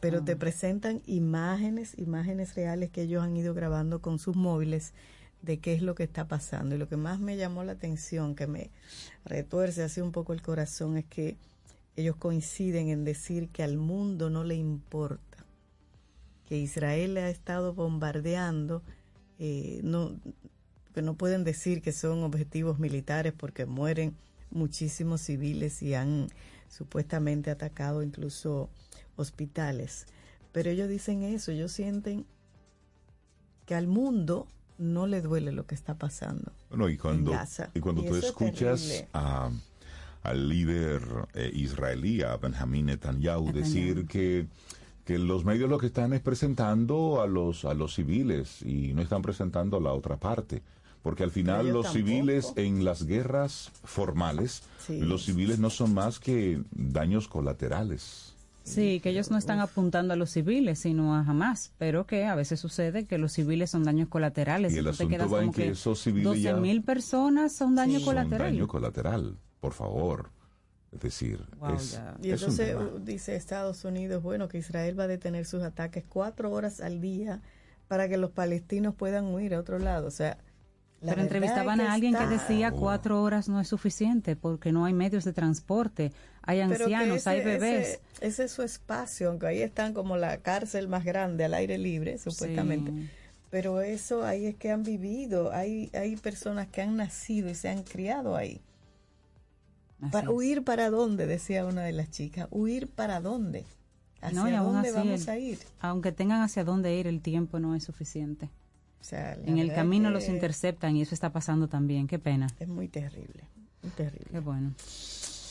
Pero te presentan imágenes, imágenes reales que ellos han ido grabando con sus móviles de qué es lo que está pasando. Y lo que más me llamó la atención, que me retuerce así un poco el corazón, es que ellos coinciden en decir que al mundo no le importa, que Israel le ha estado bombardeando, eh, no, que no pueden decir que son objetivos militares porque mueren muchísimos civiles y han supuestamente atacado incluso hospitales. Pero ellos dicen eso, ellos sienten que al mundo no le duele lo que está pasando. Bueno, y cuando, Y cuando tú escuchas a, al líder eh, israelí, a Benjamín Netanyahu, decir que, que los medios lo que están es presentando a los, a los civiles y no están presentando a la otra parte. Porque al final los civiles en las guerras formales, los civiles no son más que daños colaterales. Sí, que ellos no están apuntando a los civiles, sino a jamás, pero que a veces sucede que los civiles son daños colaterales. Y el asunto va en que, esos civiles 12 mil personas son daño colateral. Son daño colateral, por favor. Es decir, es, y entonces dice Estados Unidos, bueno, que Israel va a detener sus ataques cuatro horas al día para que los palestinos puedan huir a otro lado. O sea, la Pero entrevistaban es a alguien que decía cuatro horas no es suficiente porque no hay medios de transporte, hay ancianos, ese- hay bebés. Ese, ese es su espacio, aunque ahí están como la cárcel más grande al aire libre, supuestamente. Sí. Pero eso ahí es que han vivido, hay, hay personas que han nacido y se han criado ahí. Así Para, es. ¿Huir para dónde? Decía una de las chicas. ¿Huir para dónde? ¿Hacia No, y aún dónde así vamos el- a ir? Aunque tengan hacia dónde ir, el tiempo no es suficiente. Sea, En el camino que los interceptan y eso está pasando también. Qué pena. Es muy terrible, muy terrible. Qué bueno.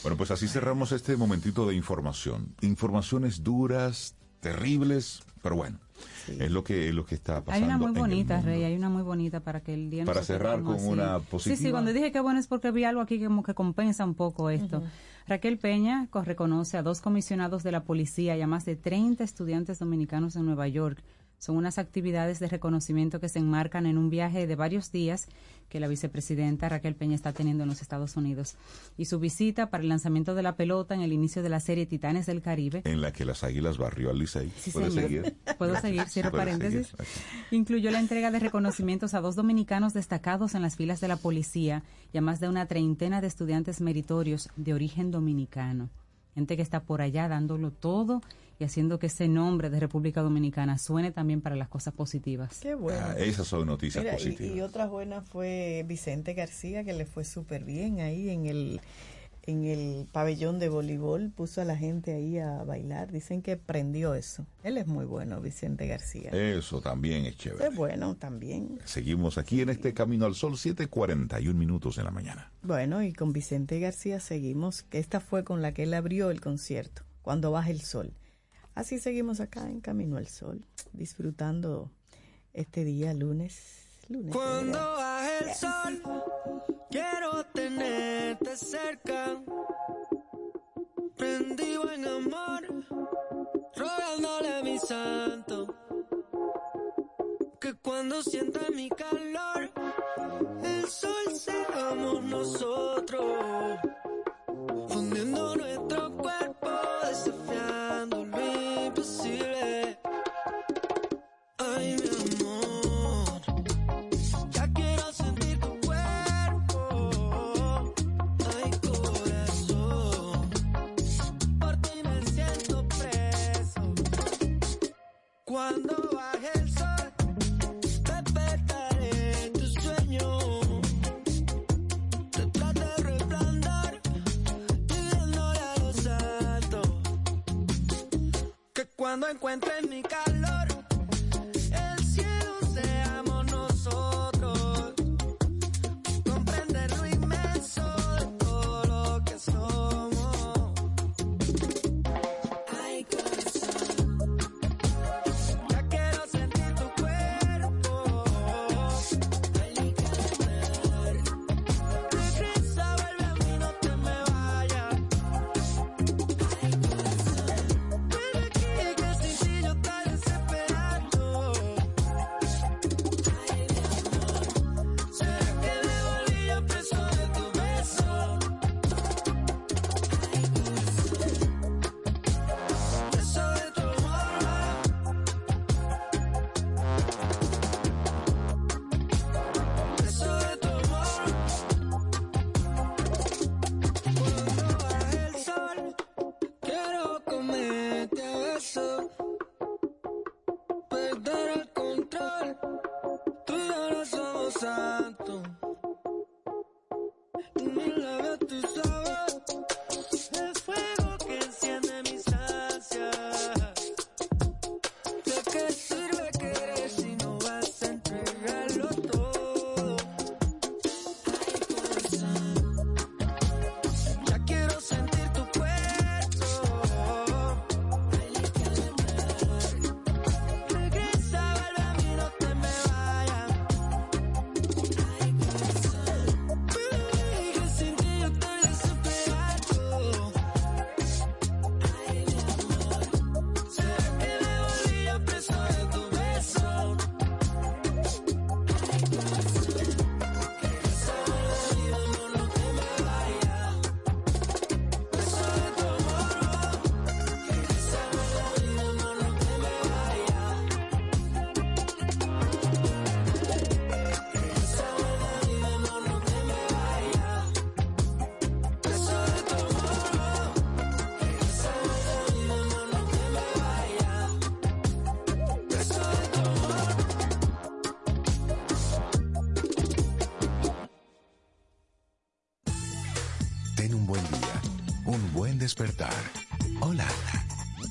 Bueno, pues así cerramos este momentito de información. Informaciones duras, terribles, pero bueno, es lo que es lo que está Hay pasando. una muy en bonita. Rey, hay una muy bonita para que el día no Para se cerrar con una positiva. Sí, sí, cuando dije que bueno es porque vi algo aquí que como que compensa un poco esto. Raquel Peña co- reconoce a dos comisionados de la policía y a más de 30 estudiantes dominicanos en Nueva York. Son unas actividades de reconocimiento que se enmarcan en un viaje de varios días que la vicepresidenta Raquel Peña está teniendo en los Estados Unidos. Y su visita para el lanzamiento de la pelota en el inicio de la serie Titanes del Caribe En la que las águilas barrió al Licey. Sí, ¿Puede señor. seguir? Puedo seguir, cierro paréntesis. seguir. Incluyó la entrega de reconocimientos a dos dominicanos destacados en las filas de la policía y a más de una treintena de estudiantes meritorios de origen dominicano. Gente que está por allá dándolo todo y haciendo que ese nombre de República Dominicana suene también para las cosas positivas. Qué bueno. Ah, esas son noticias Mira, y, positivas. y otra buena fue Vicente García, que le fue súper bien ahí en el, en el pabellón de voleibol, puso a la gente ahí a bailar. Dicen que prendió eso. Él es muy bueno, Vicente García. Eso también es chévere. Es bueno también. Seguimos aquí en este Camino al Sol, 7:41 minutos en la mañana. Bueno, y con Vicente García seguimos, que esta fue con la que él abrió el concierto, Cuando baja el sol. Así seguimos acá en Camino al Sol, disfrutando este día lunes. lunes Cuando baje el sol, quiero tenerte cerca. Prendido en amor, rogándole a mi santo. Que cuando sienta mi calor, el sol seamos nosotros. Cuando encuentres mi calor,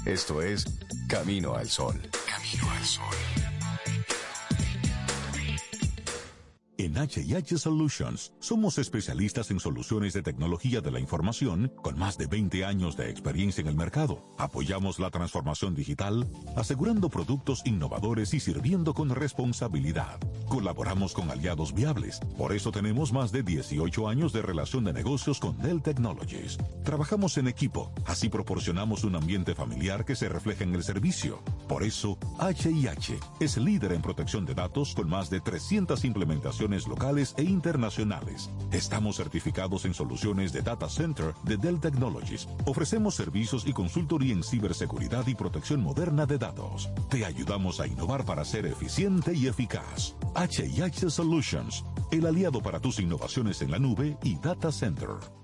Esto es Camino al Sol. Camino al Sol. En HH Solutions somos especialistas en soluciones de tecnología de la información con más de 20 años de experiencia en el mercado. Apoyamos la transformación digital, asegurando productos innovadores y sirviendo con responsabilidad. Colaboramos con aliados viables, por eso tenemos más de 18 años de relación de negocios con Dell Technologies. Trabajamos en equipo, así proporcionamos un ambiente familiar que se refleja en el servicio. Por eso, HIH es líder en protección de datos con más de 300 implementaciones locales e internacionales. Estamos certificados en soluciones de Data Center de Dell Technologies. Ofrecemos servicios y consultoría en ciberseguridad y protección moderna de datos. Te ayudamos a innovar para ser eficiente y eficaz. HIH Solutions, el aliado para tus innovaciones en la nube y Data Center.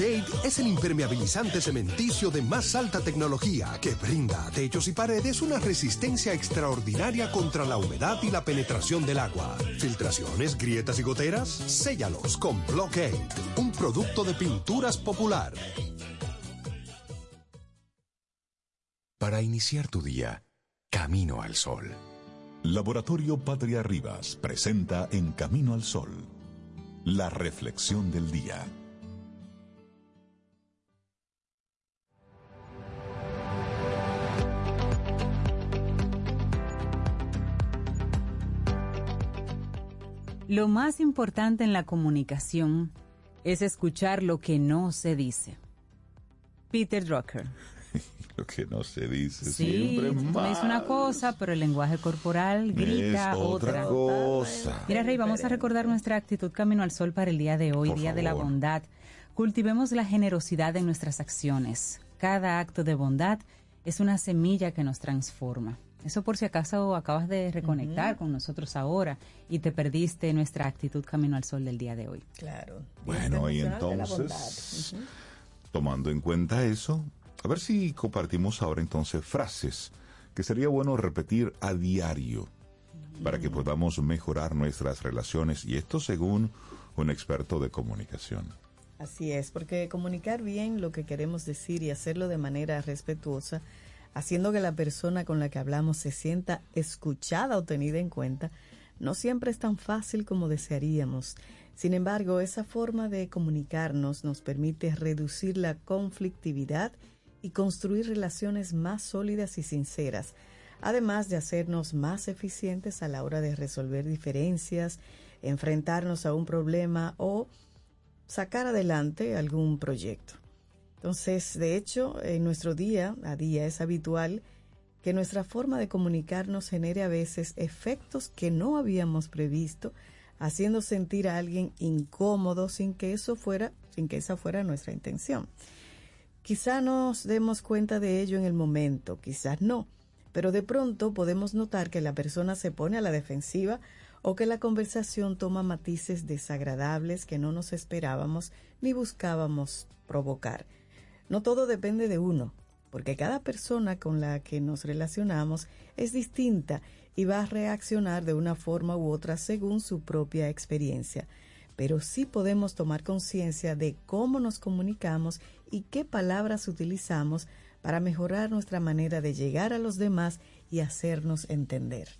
Blockade es el impermeabilizante cementicio de más alta tecnología que brinda a techos y paredes una resistencia extraordinaria contra la humedad y la penetración del agua. Filtraciones, grietas y goteras, séllalos con Blockade, un producto de pinturas popular. Para iniciar tu día, camino al sol. Laboratorio Patria Rivas presenta En Camino al Sol, la reflexión del día. Lo más importante en la comunicación es escuchar lo que no se dice. Peter Drucker. Lo que no se dice Sí, siempre me dices una cosa, pero el lenguaje corporal grita Es otra cosa. Mira, Rey, vamos a recordar nuestra actitud camino al sol para el día de hoy, Por Día de la. Bondad. Cultivemos la generosidad en nuestras acciones. Cada acto de bondad es una semilla que nos transforma. Eso por si acaso acabas de reconectar con nosotros ahora y te perdiste nuestra actitud camino al sol del día de hoy. Claro. Bueno, y entonces, tomando en cuenta eso, a ver si compartimos ahora entonces frases que sería bueno repetir a diario para que podamos mejorar nuestras relaciones y esto según un experto de comunicación. Así es, porque comunicar bien lo que queremos decir y hacerlo de manera respetuosa, haciendo que la persona con la que hablamos se sienta escuchada o tenida en cuenta, no siempre es tan fácil como desearíamos. Sin embargo, esa forma de comunicarnos nos permite reducir la conflictividad y construir relaciones más sólidas y sinceras, además de hacernos más eficientes a la hora de resolver diferencias, enfrentarnos a un problema o sacar adelante algún proyecto. Entonces, de hecho, en nuestro día a día es habitual que nuestra forma de comunicarnos genere a veces efectos que no habíamos previsto, haciendo sentir a alguien incómodo sin que eso fuera, sin que esa fuera nuestra intención. Quizá nos demos cuenta de ello en el momento, quizás no, pero de pronto podemos notar que la persona se pone a la defensiva o que la conversación toma matices desagradables que no nos esperábamos ni buscábamos provocar. No todo depende de uno, porque cada persona con la que nos relacionamos es distinta y va a reaccionar de una forma u otra según su propia experiencia. pero sí podemos tomar conciencia de cómo nos comunicamos y qué palabras utilizamos para mejorar nuestra manera de llegar a los demás y hacernos entender.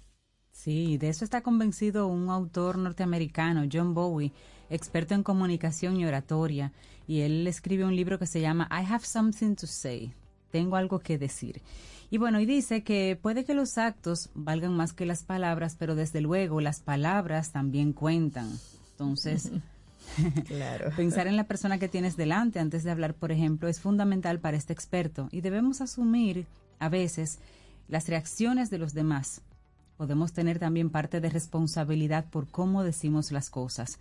Sí, de eso está convencido un autor norteamericano, John Bowie, experto en comunicación y oratoria, y él escribe un libro que se llama I Have Something to Say, tengo algo que decir. Y bueno, y dice que puede que los actos valgan más que las palabras, pero desde luego las palabras también cuentan. Entonces, Claro. pensar en la persona que tienes delante antes de hablar, por ejemplo, es fundamental para este experto y debemos asumir a veces las reacciones de los demás. Podemos tener también parte de responsabilidad por cómo decimos las cosas.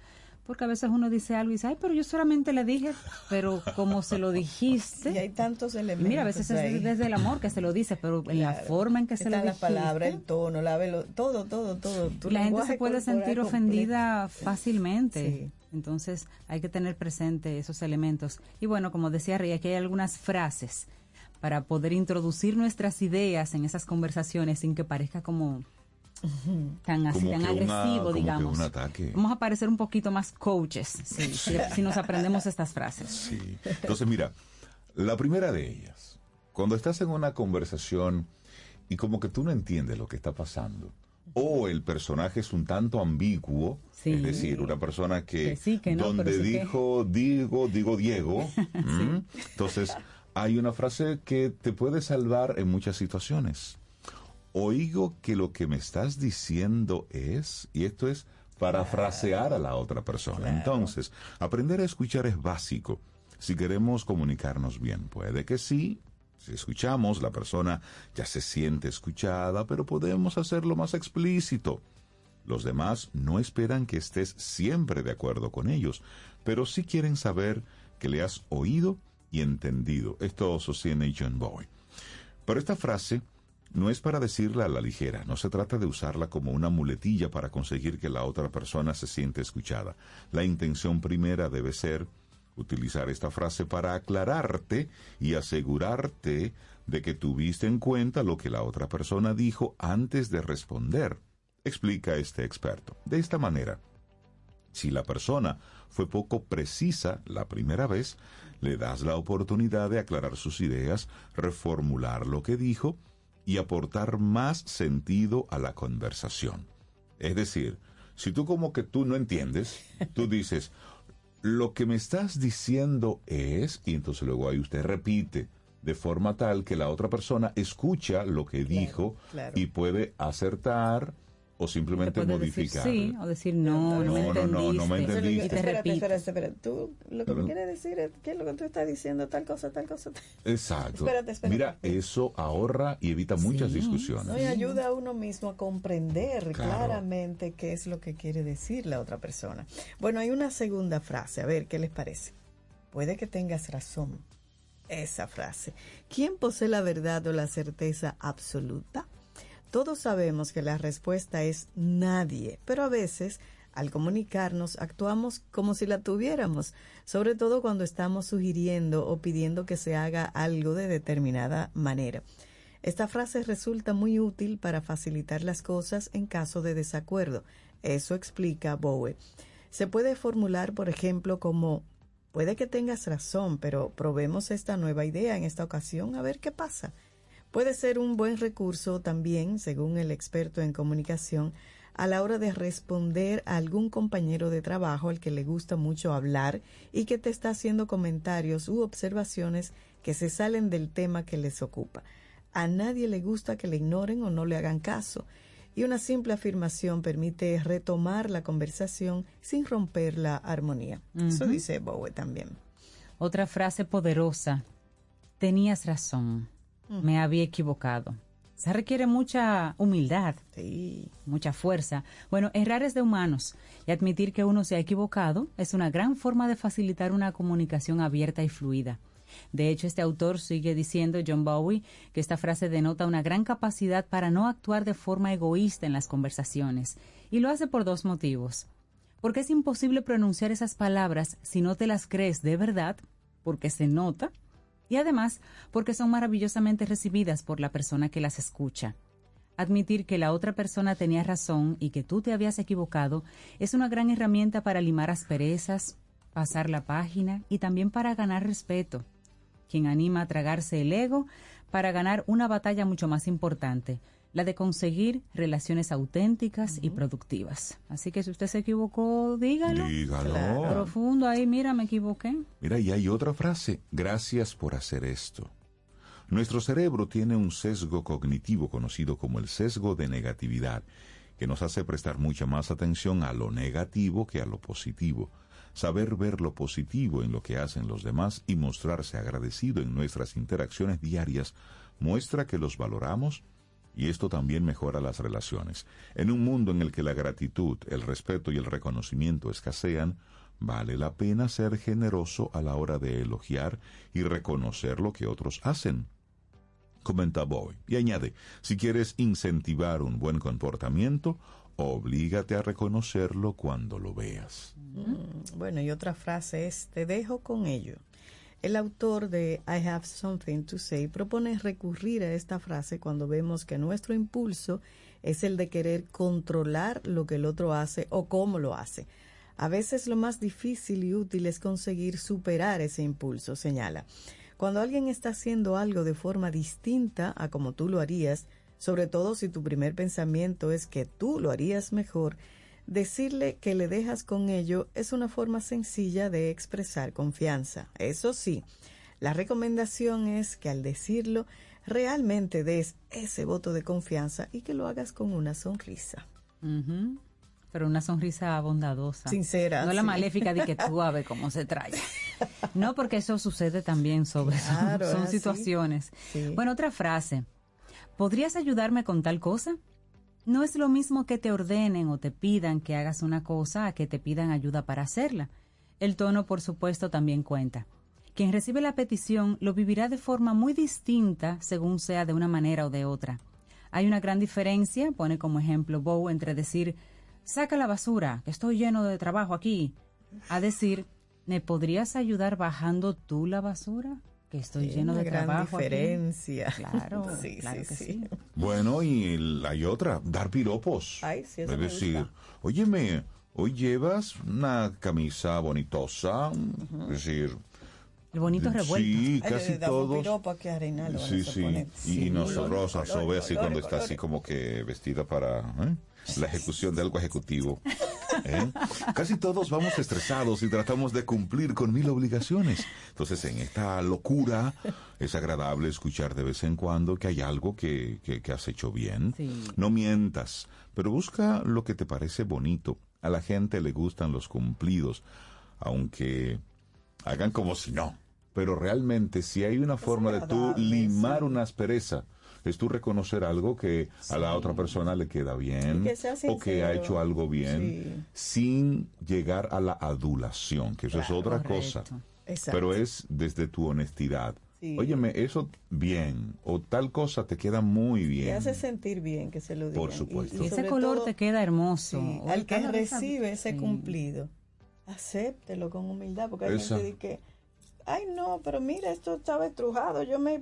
Porque a veces uno dice algo y dice, ay, pero yo solamente le dije, pero como se lo dijiste. Y hay tantos elementos. Mira, a veces ahí. es desde el amor que se lo dice, pero en la forma en que se lo dijiste. las palabras, el tono, la velo, todo, todo, todo. Tu la gente se puede sentir completo. ofendida fácilmente. Sí. Entonces hay que tener presente esos elementos. Y bueno, como decía Rey, aquí hay algunas frases para poder introducir nuestras ideas en esas conversaciones sin que parezca como tan así, Como tan que una- agresivo, digamos. un ataque. Vamos a parecer un poquito más coaches sí, si, si nos aprendemos estas frases. Sí. Entonces, mira, la primera de ellas, cuando estás en una conversación y como que tú no entiendes lo que está pasando, o el personaje es un tanto ambiguo, Sí. es decir, una persona que, Que sí, que no, donde que- dijo, digo, digo Diego, entonces hay una frase que te puede salvar en muchas situaciones. Oigo que lo que me estás diciendo es, y esto es parafrasear a la otra persona. Entonces, aprender a escuchar es básico si queremos comunicarnos bien. Puede que sí, si escuchamos, la persona ya se siente escuchada, pero podemos hacerlo más explícito. Los demás no esperan que estés siempre de acuerdo con ellos, pero sí quieren saber que le has oído y entendido. Esto sostiene John Boy. Pero esta frase no es para decirla a la ligera, no se trata de usarla como una muletilla para conseguir que la otra persona se siente escuchada. La intención primera debe ser utilizar esta frase para aclararte y asegurarte de que tuviste en cuenta lo que la otra persona dijo antes de responder, explica este experto. De esta manera, si la persona fue poco precisa la primera vez, le das la oportunidad de aclarar sus ideas, reformular lo que dijo y aportar más sentido a la conversación. Es decir, si tú como que tú no entiendes, tú dices, lo que me estás diciendo es, y entonces luego ahí usted repite, de forma tal que la otra persona escucha lo que dijo claro. y puede acertar o simplemente modificar. sí o decir no, no, me No, no, no, no me entendiste. entendiste. Y te Espérate, repite. espérate, espérate. Tú lo que me quieres decir es que lo que tú estás diciendo, tal cosa, tal cosa. tal- Exacto. Espérate, espérate. Mira, eso ahorra y evita muchas discusiones. No, y ayuda a uno mismo a comprender Claro. claramente qué es lo que quiere decir la otra persona. Bueno, hay una segunda frase, a ver qué les parece. Puede que tengas razón. Esa frase. ¿Quién posee la verdad o la certeza absoluta? Todos sabemos que la respuesta es nadie, pero a veces al comunicarnos actuamos como si la tuviéramos, sobre todo cuando estamos sugiriendo o pidiendo que se haga algo de determinada manera. Esta frase resulta muy útil para facilitar las cosas en caso de desacuerdo. Eso explica Bowe. Se puede formular, por ejemplo, como puede que tengas razón, pero probemos esta nueva idea en esta ocasión a ver qué pasa. Puede ser un buen recurso también, según el experto en comunicación, a la hora de responder a algún compañero de trabajo al que le gusta mucho hablar y que te está haciendo comentarios u observaciones que se salen del tema que les ocupa. A nadie le gusta que le ignoren o no le hagan caso, y una simple afirmación permite retomar la conversación sin romper la armonía. Eso dice Bowe también. Otra frase poderosa. Tenías razón. Me había equivocado. Se requiere mucha humildad, Sí. mucha fuerza. Bueno, errar es de humanos y admitir que uno se ha equivocado es una gran forma de facilitar una comunicación abierta y fluida. De hecho, este autor sigue diciendo, John Bowie, que esta frase denota una gran capacidad para no actuar de forma egoísta en las conversaciones, y lo hace por dos motivos. Porque es imposible pronunciar esas palabras si no te las crees de verdad, porque se nota, y además porque son maravillosamente recibidas por la persona que las escucha. Admitir que la otra persona tenía razón y que tú te habías equivocado es una gran herramienta para limar asperezas, pasar la página y también para ganar respeto. Quien anima a tragarse el ego para ganar una batalla mucho más importante, la de conseguir relaciones auténticas y productivas. Así que si usted se equivocó, dígalo. Dígalo. Profundo ahí, mira, me equivoqué. Mira, y hay otra frase. Gracias por hacer esto. Nuestro cerebro tiene un sesgo cognitivo conocido como el sesgo de negatividad, que nos hace prestar mucha más atención a lo negativo que a lo positivo. Saber ver lo positivo en lo que hacen los demás y mostrarse agradecido en nuestras interacciones diarias muestra que los valoramos y esto también mejora las relaciones. En un mundo en el que la gratitud, el respeto y el reconocimiento escasean, vale la pena ser generoso a la hora de elogiar y reconocer lo que otros hacen. Comenta Boy y añade, si quieres incentivar un buen comportamiento, oblígate a reconocerlo cuando lo veas. Mm, bueno, y otra frase es, te dejo con ello. El autor de I Have Something to Say propone recurrir a esta frase cuando vemos que nuestro impulso es el de querer controlar lo que el otro hace o cómo lo hace. A veces lo más difícil y útil es conseguir superar ese impulso, señala. Cuando alguien está haciendo algo de forma distinta a como tú lo harías, sobre todo si tu primer pensamiento es que tú lo harías mejor, Decirle que le dejas con ello es una forma sencilla de expresar confianza. Eso sí, la recomendación es que al decirlo realmente des ese voto de confianza y que lo hagas con una sonrisa. Pero una sonrisa bondadosa. Sincera. No la maléfica de que tú a ver cómo se trae. No, porque eso sucede también sobre Claro, son situaciones. Sí. Bueno, otra frase. ¿Podrías ayudarme con tal cosa? No es lo mismo que te ordenen o te pidan que hagas una cosa a que te pidan ayuda para hacerla. El tono, por supuesto, también cuenta. Quien recibe la petición lo vivirá de forma muy distinta según sea de una manera o de otra. Hay una gran diferencia, pone como ejemplo Bow, entre decir, saca la basura, que estoy lleno de trabajo aquí, a decir, ¿me podrías ayudar bajando tú la basura? Que estoy lleno una de gran trabajo. aquí"? diferencia. Claro, Sí, claro sí, que sí. sí. Bueno, y el- hay otra, dar piropos. Ay, sí, eso es me decir, gusta. óyeme, hoy llevas una camisa bonitosa, es decir, El bonito revuelto. sí, Ay, casi damos todos. aquí Reinaldo, Sí, sí. sí, y nosotros a así cuando está así como que vestida para ¿eh? la ejecución de algo ejecutivo. ¿eh? Casi todos vamos estresados y tratamos de cumplir con mil obligaciones. Entonces, en esta locura es agradable escuchar de vez en cuando que hay algo que, que- que has hecho bien. Sí. No mientas, pero busca lo que te parece bonito. A la gente le gustan los cumplidos, aunque hagan como si no. Pero realmente, si hay una forma de tú limar una aspereza, es tú reconocer algo que a la otra persona le queda bien que o que ha hecho algo bien sin llegar a la adulación, que eso es otra cosa. Exacto. Pero es desde tu honestidad. Sí. Óyeme, eso bien, o tal cosa te queda muy Te bien. hace sentir bien que se lo digan. Por supuesto. Y ese color todo, te queda hermoso. sí, al el que recibe ese Sí. cumplido, acéptelo con humildad, porque hay Esa. gente que, ay no, pero mira, esto estaba estrujado, yo me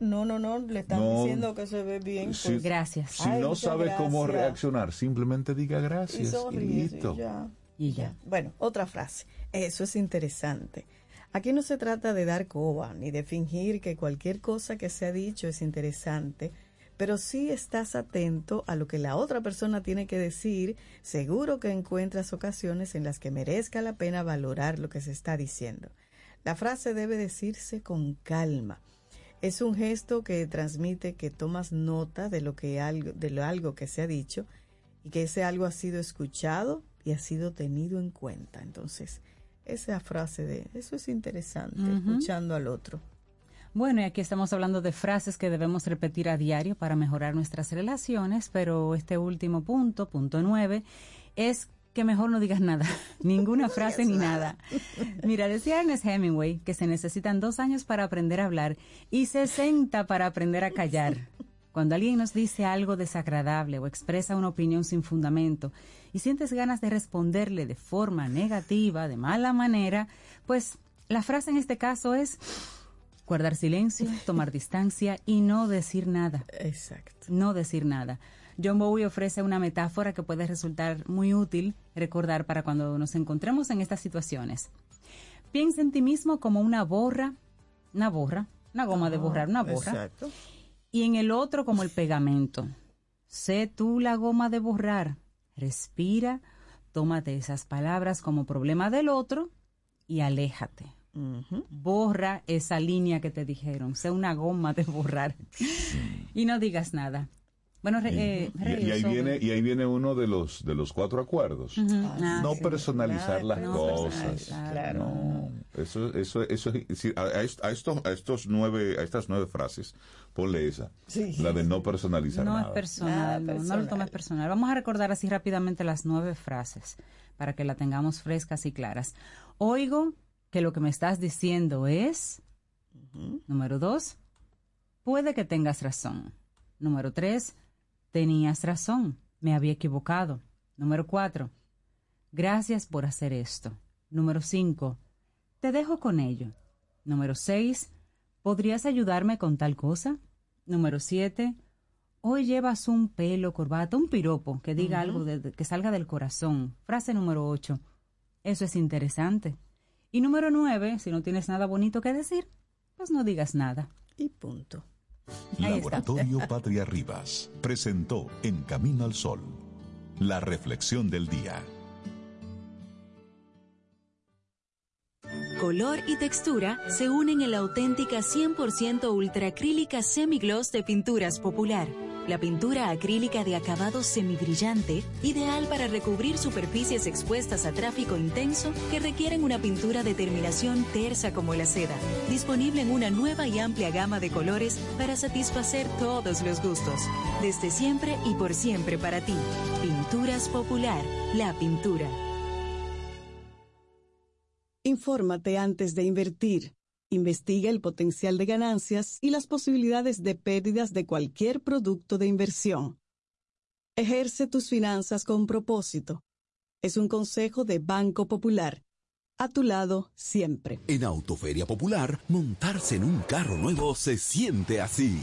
No, no, no, le están No. diciendo que se ve bien. Sí. pues, Gracias. Si Ay, no sabe cómo reaccionar, simplemente diga gracias y, sonríe, listo. ya. Y ya. Bueno, otra frase. Eso es interesante. Aquí no se trata de dar coba ni de fingir que cualquier cosa que se ha dicho es interesante, pero sí estás atento a lo que la otra persona tiene que decir. Seguro que encuentras ocasiones en las que merezca la pena valorar lo que se está diciendo. La frase debe decirse con calma. Es un gesto que transmite que tomas nota de lo que algo, de lo algo que se ha dicho y que ese algo ha sido escuchado y ha sido tenido en cuenta. Entonces, esa frase de eso es interesante, escuchando al otro. Bueno, y aquí estamos hablando de frases que debemos repetir a diario para mejorar nuestras relaciones, pero este último punto, punto nueve, es que mejor no digas nada, ninguna frase ni nada. Mira, decía Ernest Hemingway que se necesitan dos años para aprender a hablar y 60 para aprender a callar. Cuando alguien nos dice algo desagradable o expresa una opinión sin fundamento y sientes ganas de responderle de forma negativa, de mala manera, pues la frase en este caso es, Guardar silencio, tomar distancia y no decir nada. Exacto. No decir nada. John Bowie ofrece una metáfora que puede resultar muy útil recordar para cuando nos encontremos en estas situaciones. Piensa en ti mismo como una borra, una borra, una goma de borrar, una borra. Exacto. Y en el otro como el pegamento. Sé tú la goma de borrar. Respira, tómate esas palabras como problema del otro y aléjate. Borra esa línea que te dijeron. Sé una goma de borrar. y no digas nada. Bueno, re- eh, Y, y ahí viene y ahí viene uno de los de los cuatro acuerdos. Ujú. Ah, no sí. personalizar Claro, las no cosas. personalizar, claro. No, eso eso eso es decir, a, a est- a estos a estos nueve a estas nueve frases ponle esa, Sí. la de no personalizar No es nada. personal, Nada no, no lo personal. tomes personal. Vamos a recordar así rápidamente las nueve frases para que la tengamos frescas y claras. Oigo que lo que me estás diciendo es, número dos, puede que tengas razón. Número tres, tenías razón, me había equivocado. Número cuatro, gracias por hacer esto. Número cinco, te dejo con ello. Número seis, ¿podrías ayudarme con tal cosa? Número siete, hoy llevas un pelo, corbata, un piropo que diga algo de- que salga del corazón. Frase número ocho, eso es interesante. Y número nueve, si no tienes nada bonito que decir, pues no digas nada. Y punto. Laboratorio Patria Rivas presentó En Camino al Sol, la reflexión del día. Color y textura se unen en la auténtica 100% ultracrílica semigloss de Pinturas Popular. La pintura acrílica de acabado semibrillante, ideal para recubrir superficies expuestas a tráfico intenso que requieren una pintura de terminación tersa como la seda. Disponible en una nueva y amplia gama de colores para satisfacer todos los gustos. Desde siempre y por siempre para ti. Pinturas Popular, la pintura. Infórmate antes de invertir. Investiga el potencial de ganancias y las posibilidades de pérdidas de cualquier producto de inversión. Ejerce tus finanzas con propósito. Es un consejo de Banco Popular. A tu lado siempre. En Autoferia Popular, montarse en un carro nuevo se siente así.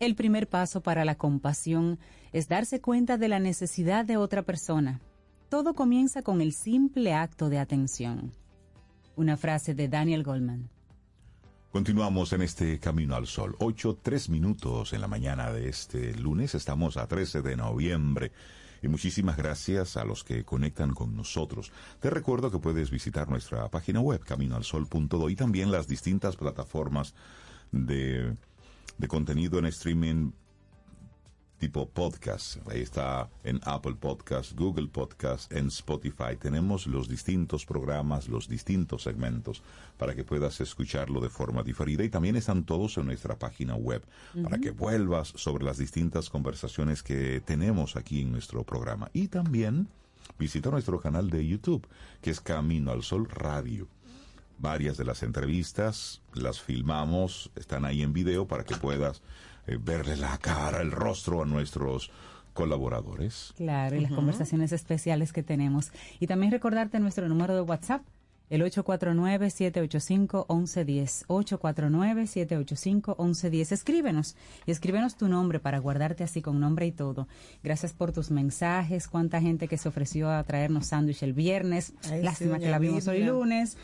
El primer paso para la compasión es darse cuenta de la necesidad de otra persona. Todo comienza con el simple acto de atención. Una frase de Daniel Goldman. Continuamos en este Camino al Sol. Ocho, tres minutos en la mañana de este lunes. Estamos a 13 de noviembre. Y muchísimas gracias a los que conectan con nosotros. Te recuerdo que puedes visitar nuestra página web, caminoalsol.do, y también las distintas plataformas de, de contenido en streaming tipo podcast. Ahí está en Apple Podcast, Google Podcast, en Spotify. Tenemos los distintos programas, los distintos segmentos para que puedas escucharlo de forma diferida y también están todos en nuestra página web para que vuelvas sobre las distintas conversaciones que tenemos aquí en nuestro programa. Y también visita nuestro canal de YouTube, que es Camino al Sol Radio. Varias de las entrevistas las filmamos, están ahí en video para que puedas eh, verle la cara, el rostro a nuestros colaboradores. Claro, y las conversaciones especiales que tenemos. Y también recordarte nuestro número de WhatsApp, el 849-785-1110. 849-785-1110. Escríbenos y escríbenos tu nombre para guardarte así con nombre y todo. Gracias por tus mensajes. Cuánta gente que se ofreció a traernos sándwich el viernes. Ay, Lástima que la vimos hoy lunes.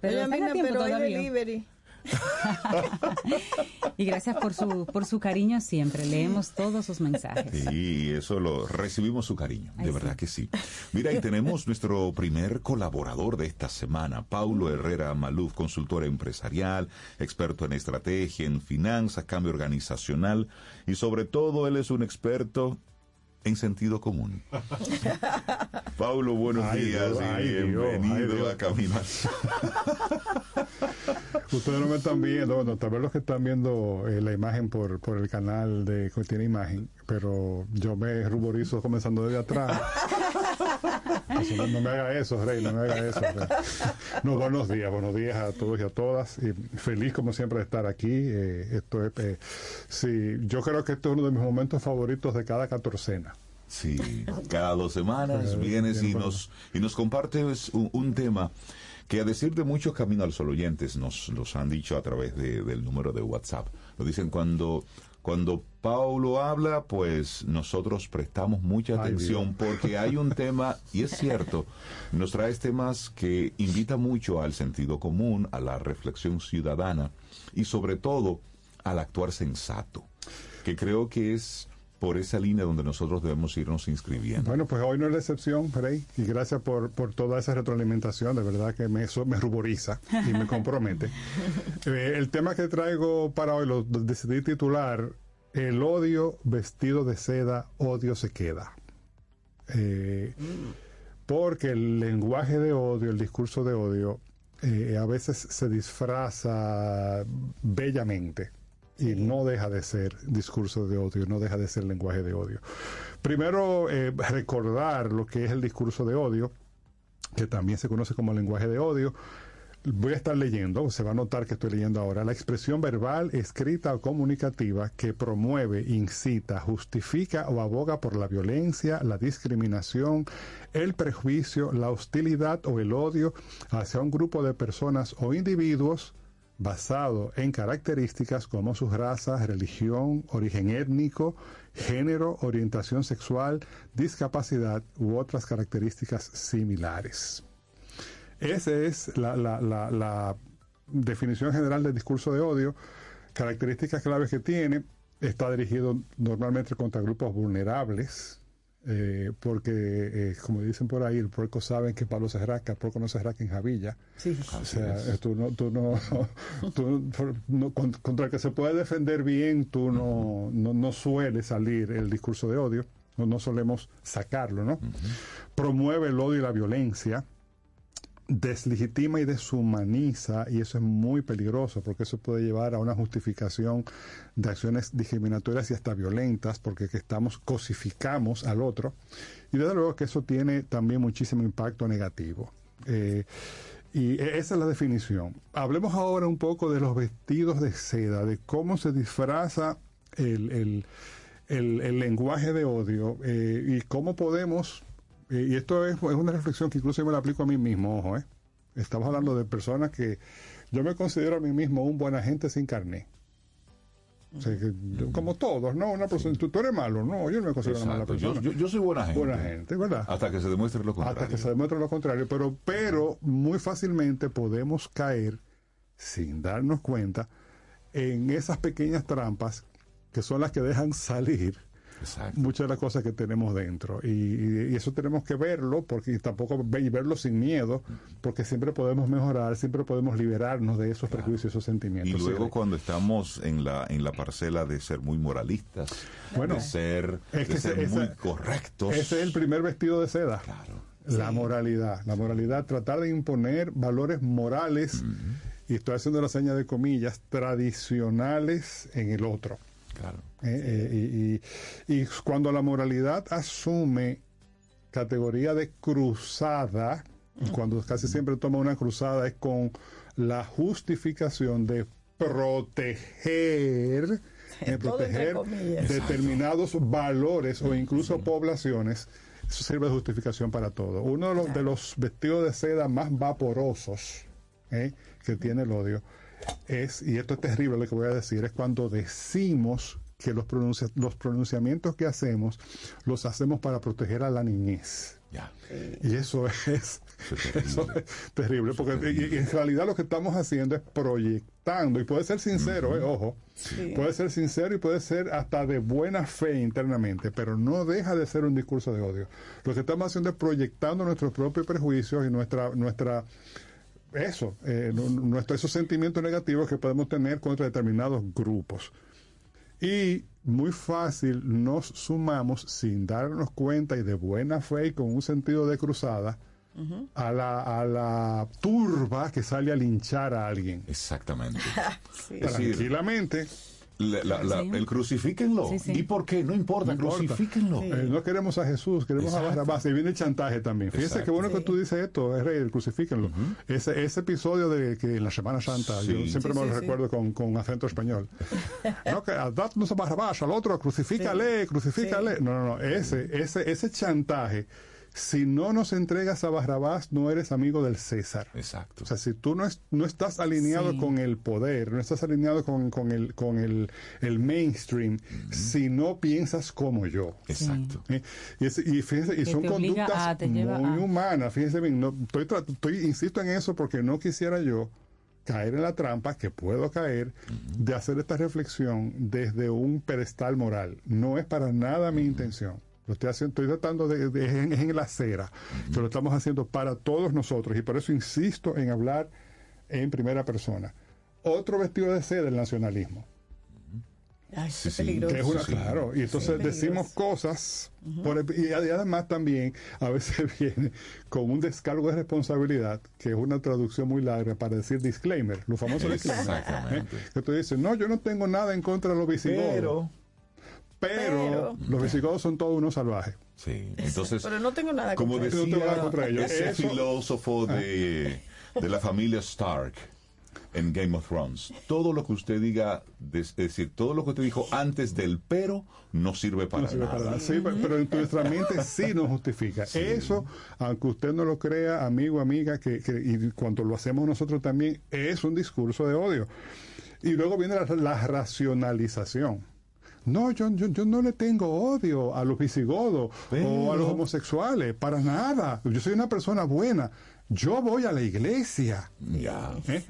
Pero Oye, están a mira, tiempo pero hay todavía. delivery. Y gracias por su, por su cariño siempre. Leemos todos sus mensajes. Sí, eso lo recibimos su cariño, de verdad sí. que sí. Mira, y tenemos nuestro primer colaborador de esta semana, Paulo Herrera Maluf, consultor empresarial, experto en estrategia, en finanzas, cambio organizacional y sobre todo él es un experto en sentido común. Paulo, buenos Ay, días Dios, y ay, Dios, bienvenido ay, Dios. a Caminar. Ustedes no me están viendo, bueno, tal vez los que están viendo eh, la imagen por, por el canal de que tiene imagen, pero yo me ruborizo comenzando desde atrás. No, no me haga eso, Rey, no me haga eso. Rey. No, buenos días, buenos días a todos y a todas. Y feliz como siempre de estar aquí. eh, esto es, eh, sí, yo creo que este es uno de mis momentos favoritos de cada catorcena. Sí, cada dos semanas vienes y nos, y nos compartes un, un tema que a decir de muchos Camino al Sol oyentes nos los han dicho a través de- del número de WhatsApp. Nos dicen cuando, cuando Paulo habla, pues nosotros prestamos mucha Ay, atención porque hay un tema, y es cierto, nos trae temas que invita mucho al sentido común, a la reflexión ciudadana y sobre todo al actuar sensato, que creo que es por esa línea donde nosotros debemos irnos inscribiendo. Bueno, pues hoy no es la excepción, Rey, y gracias por, por toda esa retroalimentación, de verdad que me, eso me ruboriza y me compromete. Eh, el tema que traigo para hoy lo decidí titular El odio vestido de seda, odio se queda. Eh, porque el lenguaje de odio, el discurso de odio, eh, a veces se disfraza bellamente y no deja de ser discurso de odio, no deja de ser lenguaje de odio. Primero, eh, recordar lo que es el discurso de odio, que también se conoce como lenguaje de odio. Voy a estar leyendo, se va a notar que estoy leyendo ahora, la expresión verbal, escrita o comunicativa que promueve, incita, justifica o aboga por la violencia, la discriminación, el prejuicio, la hostilidad o el odio hacia un grupo de personas o individuos basado en características como su raza, religión, origen étnico, género, orientación sexual, discapacidad u otras características similares. Esa es la- la definición general del discurso de odio. Características claves que tiene. Está dirigido normalmente contra grupos vulnerables, eh, porque, eh, como dicen por ahí, el puerco sabe qué palo se rasca, el puerco no se rasca en javilla. O sea, eh, tú no, tú no, tú no- con- contra el que se puede defender bien, tú no, no, no suele salir el discurso de odio, no, no solemos sacarlo, ¿no? Promueve el odio y la violencia, deslegitima y deshumaniza, y eso es muy peligroso, porque eso puede llevar a una justificación de acciones discriminatorias y hasta violentas, porque que estamos cosificamos al otro, y desde luego que eso tiene también muchísimo impacto negativo. Eh, y e- esa es la definición. Hablemos ahora un poco de los vestidos de seda, de cómo se disfraza el, el- el- lenguaje de odio eh, y cómo podemos, y esto es, es una reflexión que incluso yo me la aplico a mí mismo, ojo, eh. estamos hablando de personas que yo me considero a mí mismo un buen agente sin carné. O sea, que yo- como todos, ¿no? Una persona, tú, tú eres malo, no, yo no me considero una mala Exacto. Yo, persona. yo- yo soy buena gente. Buena gente, ¿verdad? Hasta que se demuestre lo contrario. Hasta que se demuestre lo contrario, pero, pero muy fácilmente podemos caer, sin darnos cuenta, en esas pequeñas trampas que son las que dejan salir muchas de las cosas que tenemos dentro. Y, y- y eso tenemos que verlo, porque y tampoco y verlo sin miedo, porque siempre podemos mejorar, siempre podemos liberarnos de esos prejuicios, esos sentimientos. Y luego Sí, cuando estamos en la en la parcela de ser muy moralistas, Bueno, de ser, es que de ser ese- muy esa- correctos. Ese es el primer vestido de seda. La moralidad. La moralidad, tratar de imponer valores morales, y estoy haciendo la seña de comillas, tradicionales en el otro. Claro. Eh, eh, y, y- y cuando la moralidad asume categoría de cruzada, cuando casi siempre toma una cruzada es con la justificación de proteger, entre proteger determinados valores o incluso poblaciones. Eso sirve de justificación para todo. Uno de los, de los vestidos de seda más vaporosos ¿eh? que tiene el odio es, y esto es terrible lo que voy a decir, es cuando decimos que los, pronuncia- los pronunciamientos que hacemos los hacemos para proteger a la niñez. Y eso es Eso es terrible, porque y- y en realidad lo que estamos haciendo es proyectando, y puede ser sincero, eh, ojo, Sí. puede ser sincero y puede ser hasta de buena fe internamente, pero no deja de ser un discurso de odio. Lo que estamos haciendo es proyectando nuestros propios prejuicios y nuestra, nuestra eso, eh, nu- nuestro- esos sentimientos negativos que podemos tener contra determinados grupos. Y muy fácil nos sumamos sin darnos cuenta y de buena fe y con un sentido de cruzada a, la, a la turba que sale a linchar a alguien. Exactamente. Sí. Tranquilamente. La- la- la- Sí. El crucifíquenlo. Sí, sí. ¿Y por qué? No importa, No importa. crucifíquenlo. Eh, no queremos a Jesús, queremos a Exacto. Barrabás. Y viene el chantaje también. Fíjese Exacto. qué bueno que Sí. tú dices esto, es rey, crucifíquenlo. ese, ese episodio de que en la Semana Santa, Sí. yo siempre Sí, me sí, lo sí. recuerdo con, con acento español. no, que a a Barrabás, al otro, crucifícale, crucifícale. Sí. No, no, no. Ese, ese, ese chantaje, si no nos entregas a Barrabás, no eres amigo del César. Exacto. O sea, si tú no, es- no estás alineado Sí. con el poder, no estás alineado con, con el, con el, el mainstream, si no piensas como yo. Exacto. ¿eh? Y, es- y fíjense, y Que son conductas a- muy a- humanas. Fíjense bien, no, estoy, estoy, insisto en eso porque no quisiera yo caer en la trampa, que puedo caer, de hacer esta reflexión desde un pedestal moral. No es para nada mi intención. Lo estoy haciendo, estoy tratando de, de- es en, en la acera, que lo estamos haciendo para todos nosotros y por eso insisto en hablar en primera persona. Otro vestido de seda el nacionalismo. Ay, Sí, peligroso. Que es una, sí. claro, y entonces Sí. decimos cosas, por el- y además también a veces viene con un descargo de responsabilidad, que es una traducción muy larga para decir disclaimer, lo famoso disclaimer. Exactamente. ¿eh? Que tú dices, no, yo no tengo nada en contra de los visigodos, Pero, pero, los visigodos son todos unos salvajes. sí, entonces, Pero no tengo nada como contra eso. No tengo nada decía contra ellos. ese Eso- filósofo de, de la familia Stark en Game of Thrones, todo lo que usted diga, es decir, todo lo que usted dijo antes del pero, no sirve para No sirve nada. para nada. Sí, pero, pero en nuestra mente sí nos justifica. Eso, aunque usted no lo crea, amigo, amiga, que, que- y cuando lo hacemos nosotros también, es un discurso de odio. Y luego viene la, la racionalización. No, yo, yo, yo no le tengo odio a los visigodos o a los homosexuales, para nada. Yo soy una persona buena. Yo voy a la iglesia. Ya. ¿eh?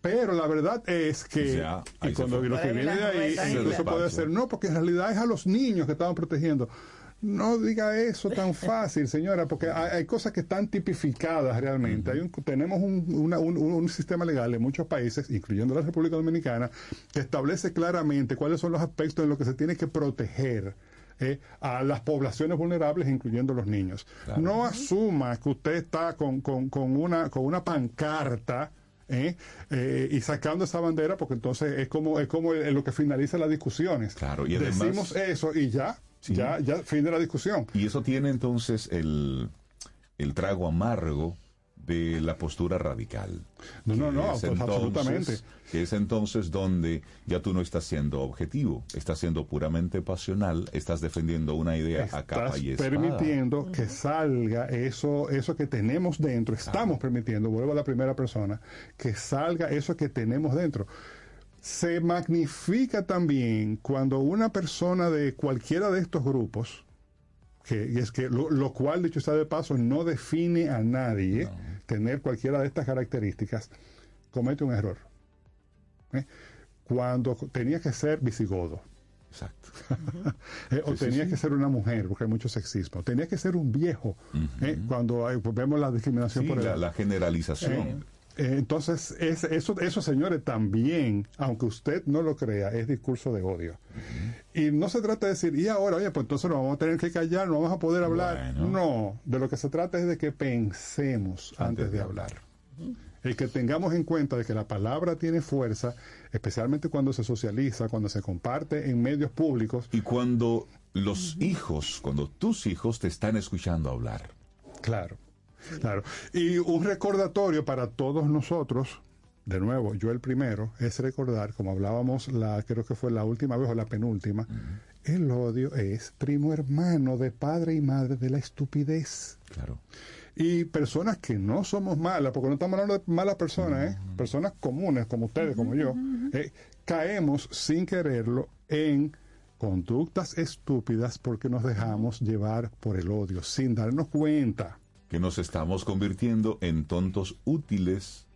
Pero la verdad es que, Ya, y cuando lo que viene de ahí, incluso puede ser, no, porque en realidad es a los niños que estaban protegiendo. No diga eso tan fácil, señora, porque hay, hay cosas que están tipificadas realmente. Hay un- tenemos un, una- un- un sistema legal en muchos países, incluyendo la República Dominicana, que establece claramente cuáles son los aspectos en los que se tiene que proteger eh, a las poblaciones vulnerables, incluyendo los niños. Claro. No asuma que usted está con, con- con una, con una pancarta ¿eh? Eh, y sacando esa bandera, porque entonces es como, es como el- lo que finaliza las discusiones. Claro, y además- Decimos eso y ya, Sí. ya, ya, fin de la discusión. Y eso tiene entonces el, el trago amargo de la postura radical. No, no, Que no, es pues, absolutamente. Que es entonces donde ya tú no estás siendo objetivo, estás siendo puramente pasional, estás defendiendo una idea a capa Estás y espada. permitiendo que salga eso, eso que tenemos dentro. Estamos permitiendo, vuelvo a la primera persona, que salga eso que tenemos dentro. Se magnifica también cuando una persona de cualquiera de estos grupos, que y es que lo, lo cual, dicho está de paso, no define a nadie tener cualquiera de estas características, comete un error. ¿eh? Cuando tenía que ser visigodo. Exacto. Eh, o Sí, tenía sí. que ser una mujer, porque hay mucho sexismo. Tenía que ser un viejo, eh, cuando hay- vemos la discriminación por la, edad. la generalización. Eh, entonces, es- eso, eso, señores, también, aunque usted no lo crea, es discurso de odio. Y no se trata de decir, y ahora, oye, pues entonces nos vamos a tener que callar, no vamos a poder hablar. Bueno. No, de lo que se trata es de que pensemos antes, de hablar. El que tengamos en cuenta de que la palabra tiene fuerza, especialmente cuando se socializa, cuando se comparte en medios públicos. Y cuando los hijos, cuando tus hijos te están escuchando hablar. Claro, claro. Y un recordatorio para todos nosotros, de nuevo, yo el primero, es recordar, como hablábamos, la, creo que fue la última vez o la penúltima, el odio es primo hermano de padre y madre de la estupidez. Claro. Y personas que no somos malas, porque no estamos hablando de malas personas, ¿eh? personas comunes como ustedes, como yo, eh, caemos sin quererlo en conductas estúpidas porque nos dejamos llevar por el odio, sin darnos cuenta. Que nos estamos convirtiendo en tontos útiles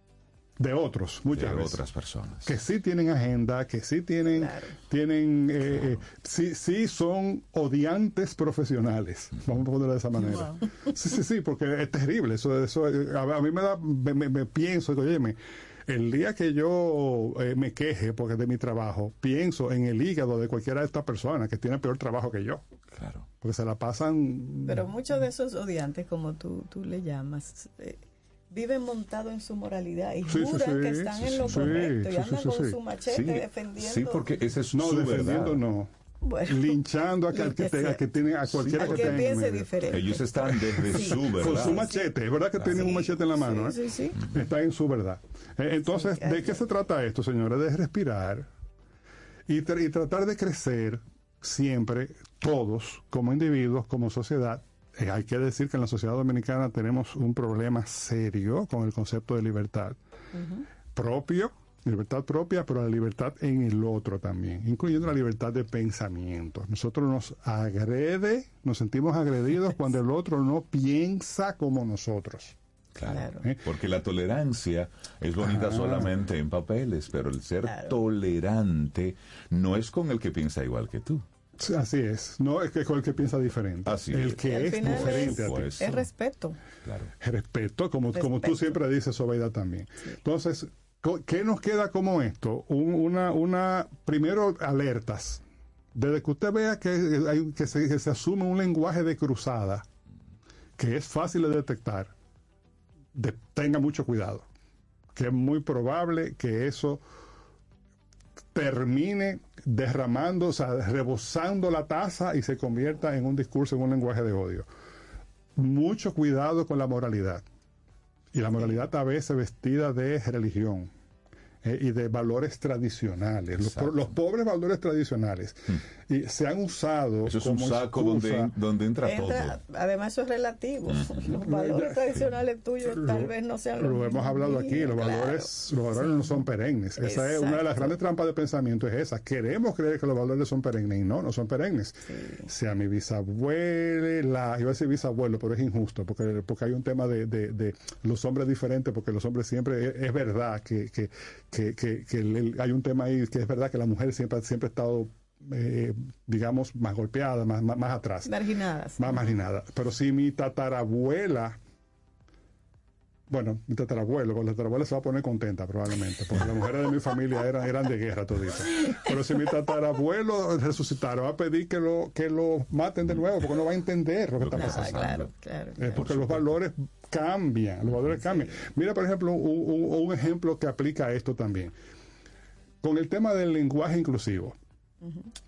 de otros, muchas de veces. otras personas. que sí tienen agenda, que sí tienen, tienen, eh, eh, sí, sí son odiantes profesionales, vamos a ponerlo de esa manera. Sí, sí, sí, porque es terrible, eso, eso, eh, a, a mí me da, me, me- me pienso, digo, óyeme, el día que yo eh, me queje porque de mi trabajo, pienso en el hígado de cualquiera de estas personas que tiene peor trabajo que yo. Claro. Porque se la pasan Pero muchos de esos odiantes, como tú, tú le llamas, eh, viven montados en su moralidad y Sí, juran sí, que están sí, en lo sí, correcto y andan sí, con sí. su machete Sí, defendiendo. sí, porque esa es no su defendiendo verdad. no. Bueno, linchando a, que, que que tenga- sea. que tiene a cualquiera Al que, que tenga diferente. Ellos están desde Sí. su verdad. Con su machete, es verdad que tienen un machete en la mano, Sí, ¿eh? sí, Está en su verdad. Eh, Entonces, Sí, ¿de qué se trata esto, señores? De respirar y, tra- y tratar de crecer siempre, todos, como individuos, como sociedad. Eh, hay que decir que en la sociedad dominicana tenemos un problema serio con el concepto de libertad propio, libertad propia, pero la libertad en el otro también, incluyendo la libertad de pensamiento. Nosotros nos agrede, nos sentimos agredidos cuando el otro no piensa como nosotros. Claro. ¿Eh? Porque la tolerancia es bonita Ah. solamente en papeles, pero el ser tolerante no es con el que piensa igual que tú. Sí, Así es, no es que con el que piensa diferente, Así el que es diferente es, a ti. Es respeto. Claro. Respeto, como, como tú siempre dices, Sobeida también. Entonces, ¿qué nos queda como esto? Un- una, una, primero, alertas. Desde que usted vea que, hay, que, se, que se asume un lenguaje de cruzada, que es fácil de detectar, de- tenga mucho cuidado. Que es muy probable que eso termine derramando, o sea, rebosando la taza y se convierta en un discurso, en un lenguaje de odio. Mucho cuidado con la moralidad. Y la moralidad a veces vestida de religión eh, y de valores tradicionales, los, pobres valores tradicionales. Y se han usado Eso es un saco donde, excusa- donde entra, Entra- todo. además, eso es relativo. Los valores tradicionales tuyos tal vez no sean los Lo hemos hablado aquí, los Claro. valores, los valores no son perennes. Esa es una de las grandes trampas de pensamiento, es esa. Queremos creer que los valores son perennes y no, no son perennes. Sea mi bisabuela, iba a decir bisabuelo, pero es injusto, porque, porque hay un tema de, de- de los hombres diferentes, porque los hombres siempre, es, es verdad que, que, que, que- que hay un tema ahí que es verdad que la mujer siempre, siempre ha estado, eh, digamos, más golpeada, más, más, más atrás marginadas. más marginada. Pero si mi tatarabuela, bueno, mi tatarabuelo, con la tatarabuela se va a poner contenta probablemente, porque las mujeres de mi familia eran, eran de guerra toditas. Pero si mi tatarabuelo resucitara, va a pedir que lo, que lo maten de nuevo, porque no va a entender lo que está pasando. claro, claro. Eh, porque los valores cambian, los valores cambian. Mira, por ejemplo, un, un- un ejemplo que aplica a esto también. Con el tema del lenguaje inclusivo,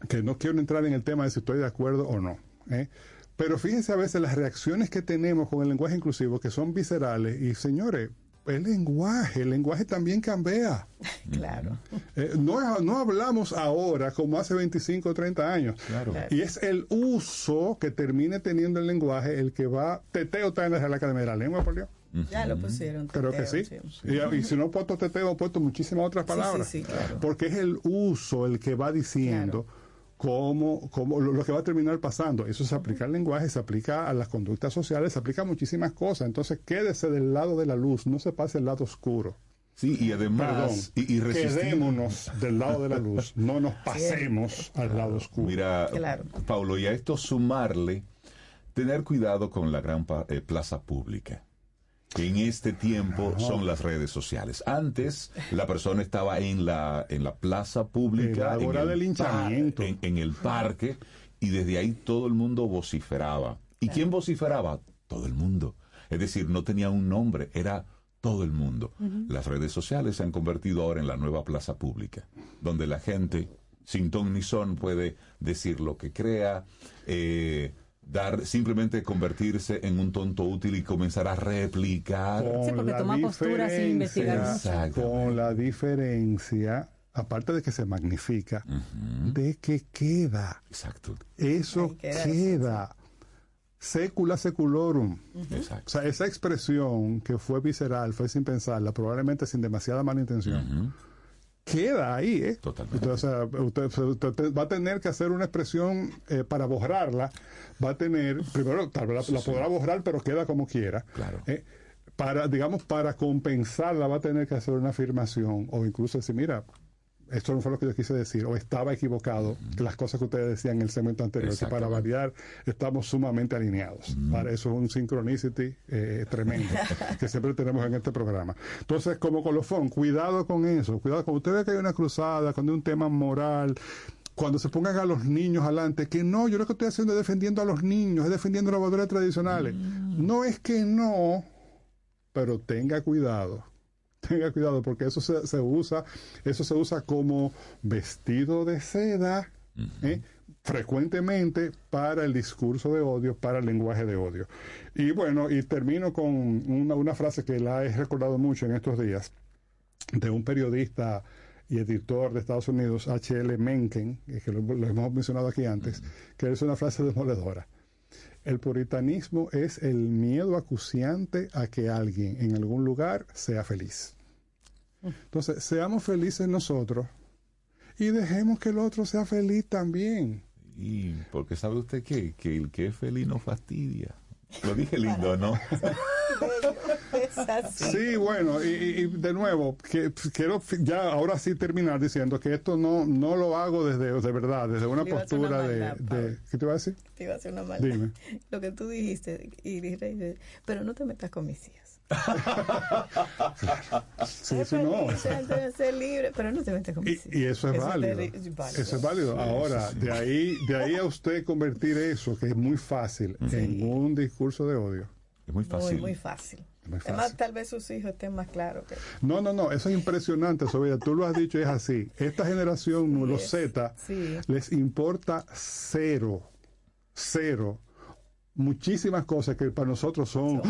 que no quiero entrar en el tema de si estoy de acuerdo o no. ¿eh? Pero fíjense a veces las reacciones que tenemos con el lenguaje inclusivo, que son viscerales, y señores, el lenguaje, el lenguaje también cambia. Claro. Eh, no, no hablamos ahora como hace 25 o 30 años. Claro. Y es el uso que termine teniendo el lenguaje el que va. Teteo está en la Real Academia de la Lengua, por Dios. Ya lo pusieron. Creo que sí. Y, y si no he puesto teteo, he puesto muchísimas otras Sí, sí, palabras. sí, claro. Porque es el uso el que va diciendo cómo, cómo lo, lo que va a terminar pasando. Eso se aplica al lenguaje, se aplica a las conductas sociales, se aplica a muchísimas cosas. Entonces quédese del lado de la luz, no se pase al lado oscuro. Sí, y Perdón, además, y, y quedémonos del lado de la luz, no nos pasemos al lado oscuro. Mira, Claro. Paulo, y a esto sumarle, tener cuidado con la gran pa- eh, plaza pública. Que en este tiempo son las redes sociales. Antes, la persona estaba en la, en la plaza pública, En la hora el del par- linchamiento. en, en el parque, y desde ahí todo el mundo vociferaba. ¿Y quién vociferaba? Todo el mundo. Es decir, no tenía un nombre, era todo el mundo. Las redes sociales se han convertido ahora en la nueva plaza pública, donde la gente, sin ton ni son, puede decir lo que crea, eh, dar, simplemente convertirse en un tonto útil y comenzar a replicar. Sí, porque toma postura sin investigar. Con la diferencia, aparte de que se magnifica, de que queda. Exacto. Eso queda queda. Secula seculorum. Exacto. O sea, esa expresión que fue visceral, fue sin pensarla, probablemente sin demasiada mala intención, queda ahí, ¿eh? Totalmente. Entonces, usted, usted va a tener que hacer una expresión eh, para borrarla, va a tener, primero, tal vez la, la podrá borrar, pero queda como quiera. Claro. ¿eh? Para, digamos, para compensarla va a tener que hacer una afirmación o incluso decir, mira, esto no fue lo que yo quise decir, o estaba equivocado, las cosas que ustedes decían en el segmento anterior, que para variar estamos sumamente alineados. Para eso es un synchronicity eh, tremendo que siempre tenemos en este programa. Entonces, como colofón, cuidado con eso, cuidado cuando usted ve que hay una cruzada, cuando hay un tema moral, cuando se pongan a los niños adelante, que no, yo lo que estoy haciendo es defendiendo a los niños, es defendiendo las valores tradicionales. No es que no, pero tenga cuidado tenga cuidado porque eso se, se, usa eso se usa como vestido de seda ¿eh? frecuentemente para el discurso de odio para el lenguaje de odio y bueno y termino con una, una frase que la he recordado mucho en estos días de un periodista y editor de Estados Unidos H.L. Mencken que lo, lo, hemos mencionado aquí antes que es una frase demoledora el puritanismo es el miedo acuciante a que alguien en algún lugar sea feliz. Entonces, seamos felices nosotros y dejemos que el otro sea feliz también. Y porque sabe usted qué? que el que es feliz no fastidia. Lo dije lindo, ¿no? Sí, bueno, y, y, de nuevo, que, quiero ya ahora sí terminar diciendo que esto no, no lo hago desde, de verdad, desde una postura una maldad, de, de, ¿Qué te iba a decir? Te iba a hacer una maldad. Dime. Lo que tú dijiste, y dije, pero no te metas con mis hijas. sí, eso no. ser libre, pero no te metas con mis hijas. Y, y eso es eso válido. Es válido. Eso es válido. Sí, ahora, sí, de ahí, de ahí a usted convertir eso, que es muy fácil, en un discurso de odio. Es muy fácil. Muy, muy fácil. Además, tal vez sus hijos estén más claros. Que... No, no, no, eso es impresionante, Sofía. Tú lo has dicho, es así. Esta generación, sí, los Z, sí. les importa cero, cero. Muchísimas cosas que para nosotros son.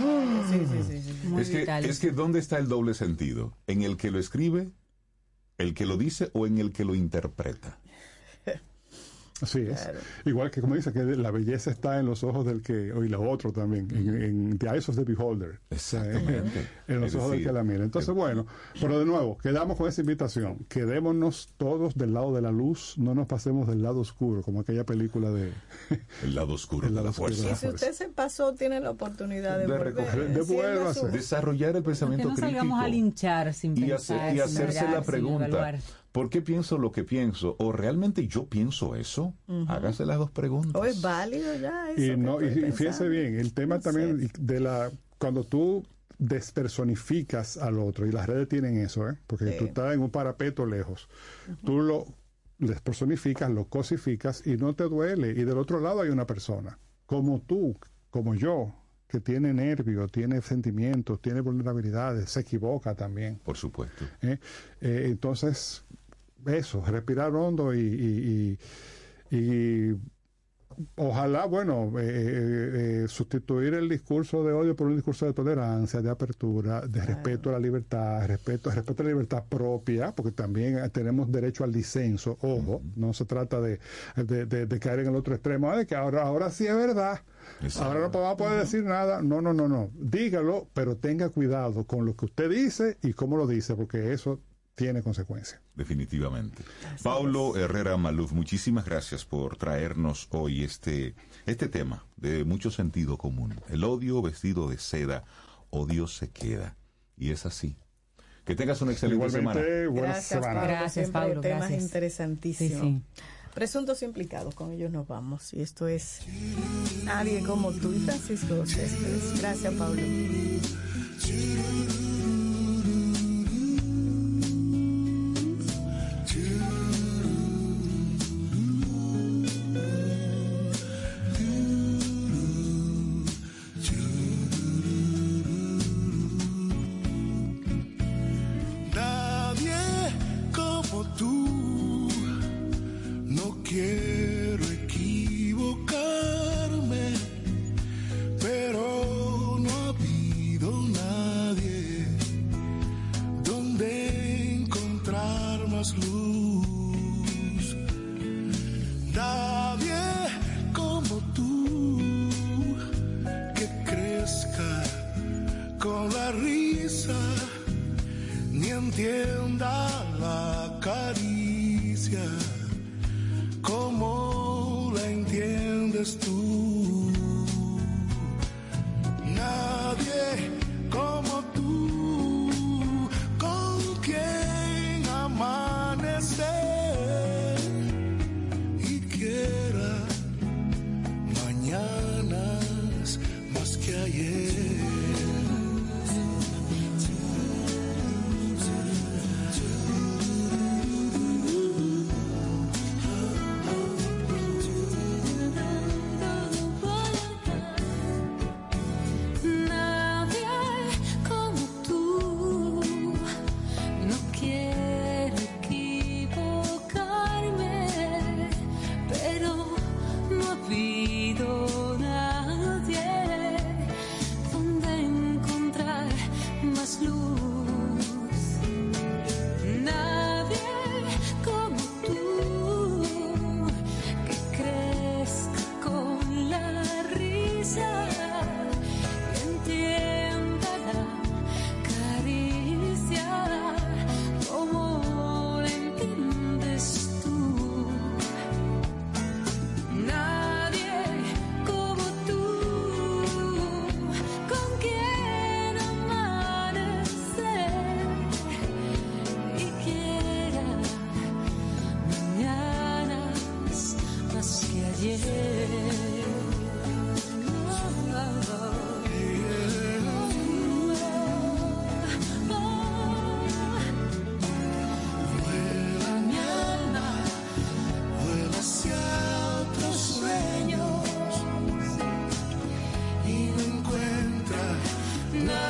Sí, sí, sí, es, que, es que, ¿dónde está el doble sentido? ¿En el que lo escribe, el que lo dice o en el que lo interpreta? Así es. Claro. Igual que como dice que la belleza está en los ojos del que, y lo otro también, en, en the eyes of the beholder. Exactamente. en los es ojos decir, del que la mira. Entonces, bueno, pero de nuevo, quedamos con esa invitación. Quedémonos todos del lado de la luz, no nos pasemos del lado oscuro, como aquella película de... el lado oscuro el lado de la fuerza. Y si usted se pasó, tiene la oportunidad de, de volver. Recoger, de vuelvas. Desarrollar el pensamiento no crítico. salgamos a linchar sin y, pensar, hacer, y hacerse la pregunta. ¿Por qué pienso lo que pienso? ¿O realmente yo pienso eso? Uh -huh. Hágase las dos preguntas. ¿O es válido ya eso? Y, no, y fíjese bien, el tema no también sé. de la... Cuando tú despersonificas al otro, y las redes tienen eso, ¿eh? porque sí. tú estás en un parapeto lejos, uh -huh. tú lo despersonificas, lo cosificas y no te duele. Y del otro lado hay una persona, como tú, como yo, que tiene nervios, tiene sentimientos, tiene vulnerabilidades, se equivoca también. Por supuesto. ¿Eh? Eh, entonces, eso, respirar hondo y, y, y, y ojalá, bueno, eh, sustituir el discurso de odio por un discurso de tolerancia, de apertura, de respeto a la libertad, respeto, respeto a la libertad propia, porque también tenemos derecho al disenso, ojo, uh -huh. no se trata de, de, de, de, caer en el otro extremo, de que ahora, ahora sí es verdad. Exacto. Ahora no vamos a poder decir nada. No, no, no, no. Dígalo, pero tenga cuidado con lo que usted dice y cómo lo dice, porque eso tiene consecuencias. Definitivamente. Así Paulo. Herrera Maluf, muchísimas gracias por traernos hoy este, este tema de mucho sentido común. El odio vestido de seda, odio se queda. Y es así. Que tengas una excelente Igualmente, semana. Buena gracias, semana. Pablo. Gracias, Pablo. Temas gracias. interesantísimos. Sí, sí. Presuntos implicados, con ellos nos vamos. Y esto es Nadie como tú y Francisco. Gracias, Pablo.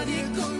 Nadie con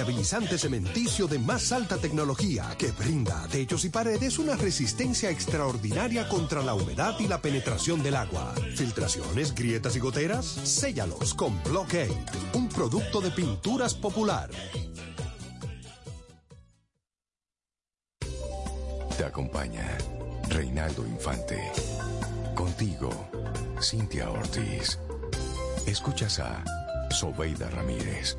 Impermeabilizante cementicio de más alta tecnología que brinda a techos y paredes una resistencia extraordinaria contra la humedad y la penetración del agua. Filtraciones, grietas y goteras, séllalos con Blockade, un producto de pinturas popular. Te acompaña Reinaldo Infante. Contigo, Cintia Ortiz. Escuchas a Sobeida Ramírez.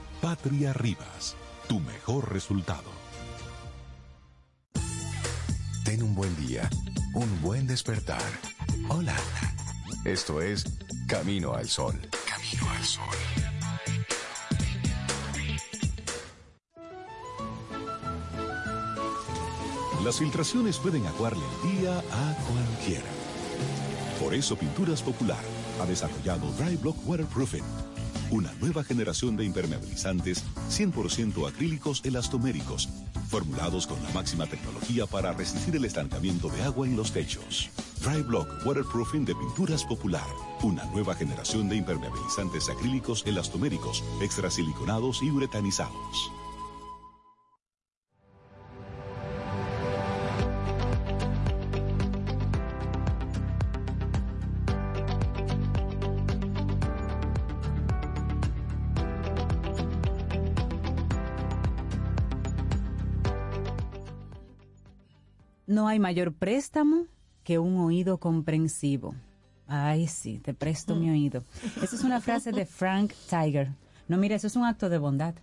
Patria Rivas, tu mejor resultado. Ten un buen día, un buen despertar. Hola. Esto es Camino al Sol. Camino al Sol. Las filtraciones pueden aguarle el día a cualquiera. Por eso Pinturas Popular ha desarrollado Dry Block Waterproofing, una nueva generación de impermeabilizantes 100% acrílicos elastoméricos, formulados con la máxima tecnología para resistir el estancamiento de agua en los techos. Dry Block Waterproofing de Pinturas Popular, una nueva generación de impermeabilizantes acrílicos elastoméricos, extrasiliconados y uretanizados. Hay mayor préstamo que un oído comprensivo. Ay, sí, te presto mi oído. Esa es una frase de Frank Tiger. No, mira, eso es un acto de bondad.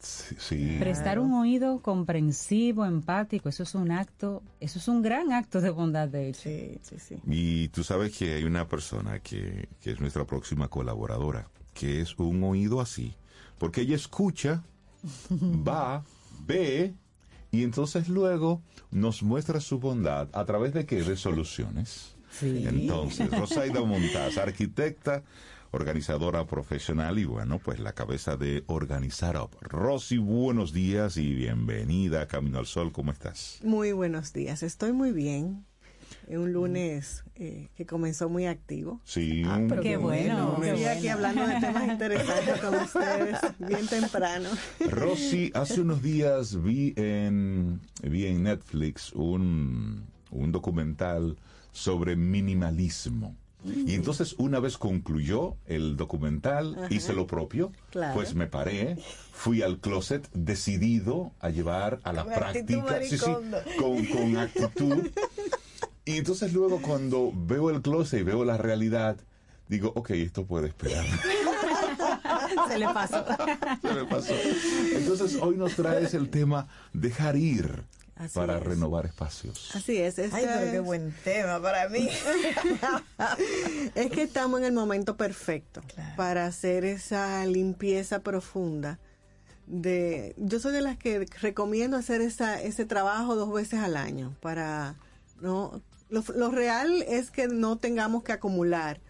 Sí. Prestar un oído comprensivo, empático, eso es un acto, eso es un gran acto de bondad, de hecho. Sí, sí, sí. Y tú sabes que hay una persona que, que es nuestra próxima colaboradora, que es un oído así, porque ella escucha, va, ve, y entonces luego nos muestra su bondad a través de qué? De soluciones. Sí. Entonces, Rosaida Montaz, arquitecta, organizadora profesional y bueno, pues la cabeza de Organizar Up. Rosy, buenos días y bienvenida a Camino al Sol, ¿cómo estás? Muy buenos días, estoy muy bien. Un lunes eh, que comenzó muy activo. Sí, Ah, pero Qué bueno, qué Estoy aquí bueno. hablando de temas interesantes con ustedes, bien temprano. Rosy, hace unos días vi en, vi en Netflix un, un documental sobre minimalismo. Y entonces una vez concluyó el documental, Ajá. hice lo propio, Claro. pues me paré, fui al closet decidido a llevar a la Con práctica, sí, sí, con, con actitud. Y entonces luego cuando veo el closet y veo la realidad, digo, ok, esto puede esperar. Se le pasó. Se me pasó. Entonces hoy nos traes el tema dejar ir Así para es. renovar espacios. Así es. Ay, pero qué es- buen tema para mí. es que estamos en el momento perfecto para hacer esa limpieza profunda. De, yo soy de las que recomiendo hacer esa, ese trabajo dos veces al año para no lo, lo real es que no tengamos que acumular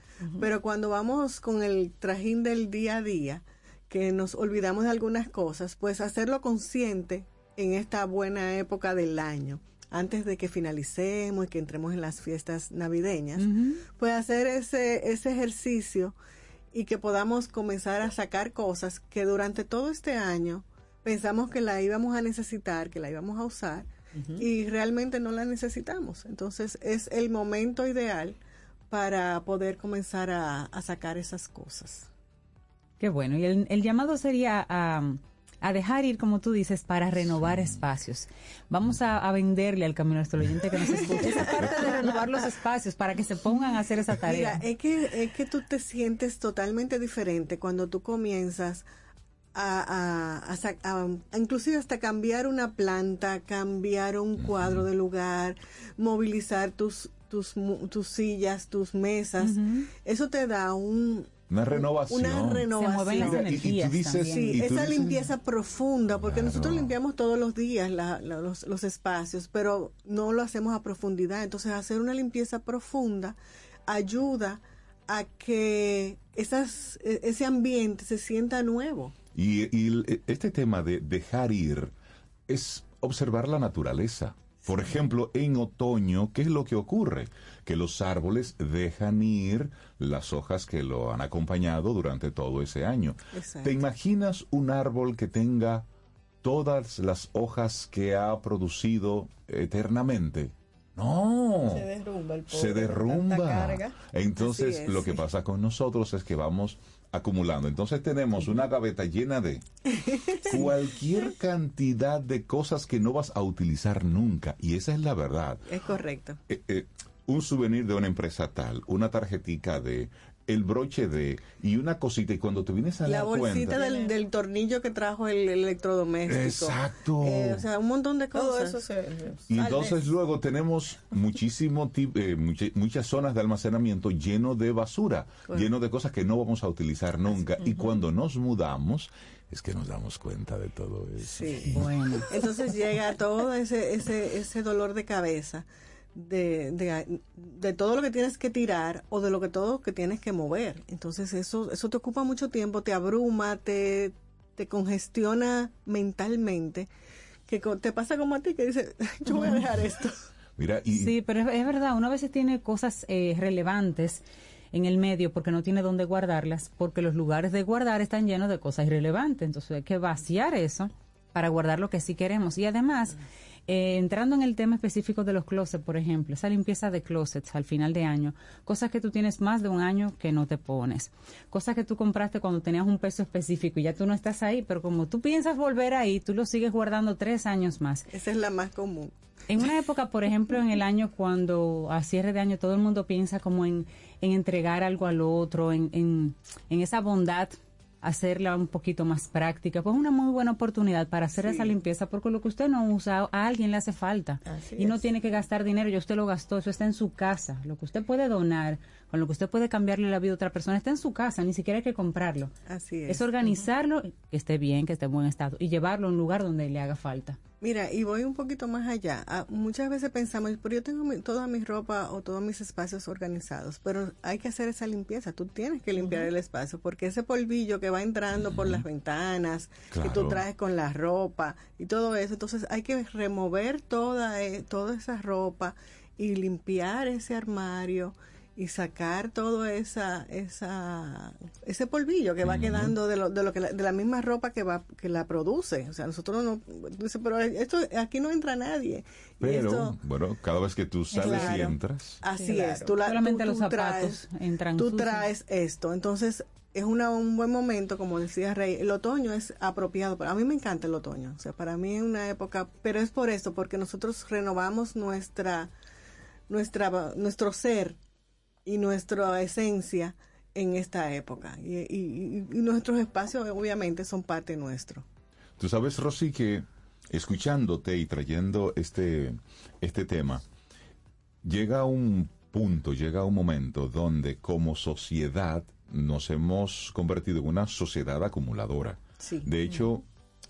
pero cuando vamos con el trajín del día a día que nos olvidamos de algunas cosas pues hacerlo consciente en esta buena época del año antes de que finalicemos y que entremos en las fiestas navideñas pues hacer ese ese ejercicio y que podamos comenzar a sacar cosas que durante todo este año pensamos que la íbamos a necesitar, que la íbamos a usar y realmente no la necesitamos. Entonces es el momento ideal para poder comenzar a, a sacar esas cosas. Qué bueno. Y el, el llamado sería a, a dejar ir, como tú dices, para renovar espacios. Vamos a, a venderle al camino al oyente que nos escuche esa parte de renovar los espacios para que se pongan a hacer esa tarea. Mira, es que, es que tú te sientes totalmente diferente cuando tú comienzas a, a- a sa- a- a inclusive hasta cambiar una planta, cambiar un cuadro de lugar, movilizar tus, tus, mu- tus sillas, tus mesas. Eso te da un, Una renovación. una renovación. mueven las Mira, y- y tú dices-. Sí, y tú esa dices- limpieza profunda, porque nosotros limpiamos todos los días la- la- los, los espacios, pero no lo hacemos a profundidad. Entonces, hacer una limpieza profunda ayuda a que esas, e- ese ambiente se sienta nuevo. Y, y el- este tema de dejar ir es observar la naturaleza. Por ejemplo, en otoño, ¿qué es lo que ocurre? Que los árboles dejan ir las hojas que lo han acompañado durante todo ese año. Exacto. ¿Te imaginas un árbol que tenga todas las hojas que ha producido eternamente? No. Se derrumba el pobre Se derrumba. Entonces, lo que pasa con nosotros es que vamos acumulando. Entonces tenemos una gaveta llena de cualquier cantidad de cosas que no vas a utilizar nunca. Y esa es la verdad. Es correcto. Eh, eh, un souvenir de una empresa tal, una tarjetica de, el broche de, y una cosita. Y cuando te vienes a La dar bolsita cuenta... del, del tornillo que trajo el, el electrodoméstico. Exacto. Eh, o sea, un montón de Todo cosas. eso se... Y entonces luego tenemos muchísimo tip- eh, mucha- muchas zonas de almacenamiento lleno de basura, Bueno. lleno de cosas que no vamos a utilizar nunca. Y cuando nos mudamos, es que nos damos cuenta de todo eso. Sí. Bueno. Entonces llega todo ese, ese, ese dolor de cabeza de, de, de todo lo que tienes que tirar o de lo que todo que tienes que mover. Entonces eso, eso te ocupa mucho tiempo, te abruma, te, te congestiona mentalmente, que te pasa como a ti que dices, yo voy a dejar esto. Mira, y Sí, pero es, es verdad, uno a veces tiene cosas eh, relevantes en el medio porque no tiene dónde guardarlas, porque los lugares de guardar están llenos de cosas irrelevantes. Entonces hay que vaciar eso para guardar lo que sí queremos. Y además, eh, entrando en el tema específico de los closets, por ejemplo, esa limpieza de closets al final de año, cosas que tú tienes más de un año que no te pones, cosas que tú compraste cuando tenías un peso específico y ya tú no estás ahí, pero como tú piensas volver ahí, tú lo sigues guardando tres años más. Esa es la más común. En una época, por ejemplo, en el año cuando a cierre de año todo el mundo piensa como en, en entregar algo al otro, en, en, en esa bondad, hacerla un poquito más práctica, pues una muy buena oportunidad para hacer Sí. esa limpieza, porque lo que usted no usa, a alguien le hace falta. Así y no es. tiene que gastar dinero, ya usted lo gastó, eso está en su casa. Lo que usted puede donar, con lo que usted puede cambiarle la vida a otra persona, está en su casa, ni siquiera hay que comprarlo. Así es. Es organizarlo, que esté bien, que esté en buen estado, y llevarlo a un lugar donde le haga falta. Mira, y voy un poquito más allá. Ah, muchas veces pensamos, pero yo tengo mi- toda mi ropa o todos mis espacios organizados, pero hay que hacer esa limpieza. Tú tienes que limpiar el espacio porque ese polvillo que va entrando por las ventanas, que tú traes con la ropa y todo eso, entonces hay que remover toda, eh, toda esa ropa y limpiar ese armario y sacar todo esa esa ese polvillo que va quedando de lo, de lo que la, de la misma ropa que va que la produce. O sea nosotros no dice pero esto aquí no entra nadie. Pero, esto- bueno, cada vez que tú sales y entras, así Claro. es tú la, Solamente tú- los zapatos traes, entran tú sucios. traes esto. Entonces es una, un buen momento como decía Rey el otoño es apropiado para a mí me encanta el otoño o sea para mí es una época pero es por esto porque nosotros renovamos nuestra nuestra nuestro ser y nuestra esencia en esta época. Y, y- y- y nuestros espacios obviamente son parte nuestro. Tú sabes, Rosy, que escuchándote y trayendo este, este tema, llega un punto, llega un momento donde como sociedad nos hemos convertido en una sociedad acumuladora. Sí. De hecho,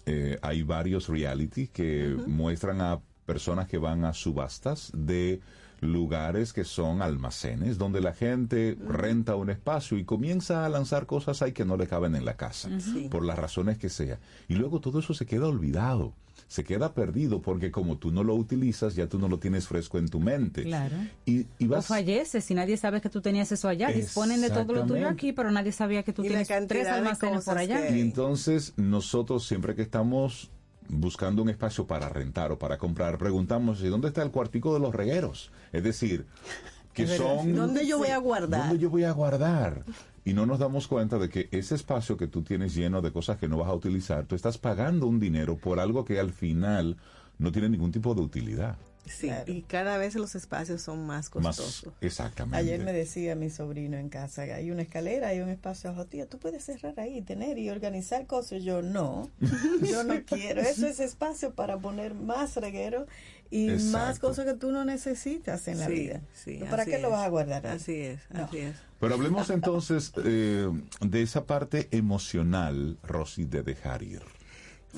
eh, hay varios reality que muestran a personas que van a subastas de lugares que son almacenes, donde la gente renta un espacio y comienza a lanzar cosas ahí que no le caben en la casa, Sí. por las razones que sea. Y luego todo eso se queda olvidado, se queda perdido, porque como tú no lo utilizas, ya tú no lo tienes fresco en tu mente. Claro. Y, y O vas... falleces si nadie sabe que tú tenías eso allá. Disponen de todo lo tuyo aquí, pero nadie sabía que tú Y tienes tres almacenes por allá. Y entonces nosotros siempre que estamos buscando un espacio para rentar o para comprar, preguntamos, ¿y dónde está el cuartico de los regueros? Es decir, que Es son... ¿Dónde yo voy a guardar? ¿Dónde yo voy a guardar? Y no nos damos cuenta de que ese espacio que tú tienes lleno de cosas que no vas a utilizar, tú estás pagando un dinero por algo que al final no tiene ningún tipo de utilidad. Sí, y cada vez los espacios son más Más costosos. exactamente. Ayer me decía mi sobrino en casa, hay una escalera, hay un espacio abajo, tía, tú puedes cerrar ahí, tener y organizar cosas. Yo no, yo no quiero. Eso es espacio para poner más reguero y más cosas que tú no necesitas en la Sí, vida. sí, ¿Para qué lo vas a guardar? ahí? Así es, No. así es. Pero hablemos entonces eh, de esa parte emocional, Rosy, de dejar ir.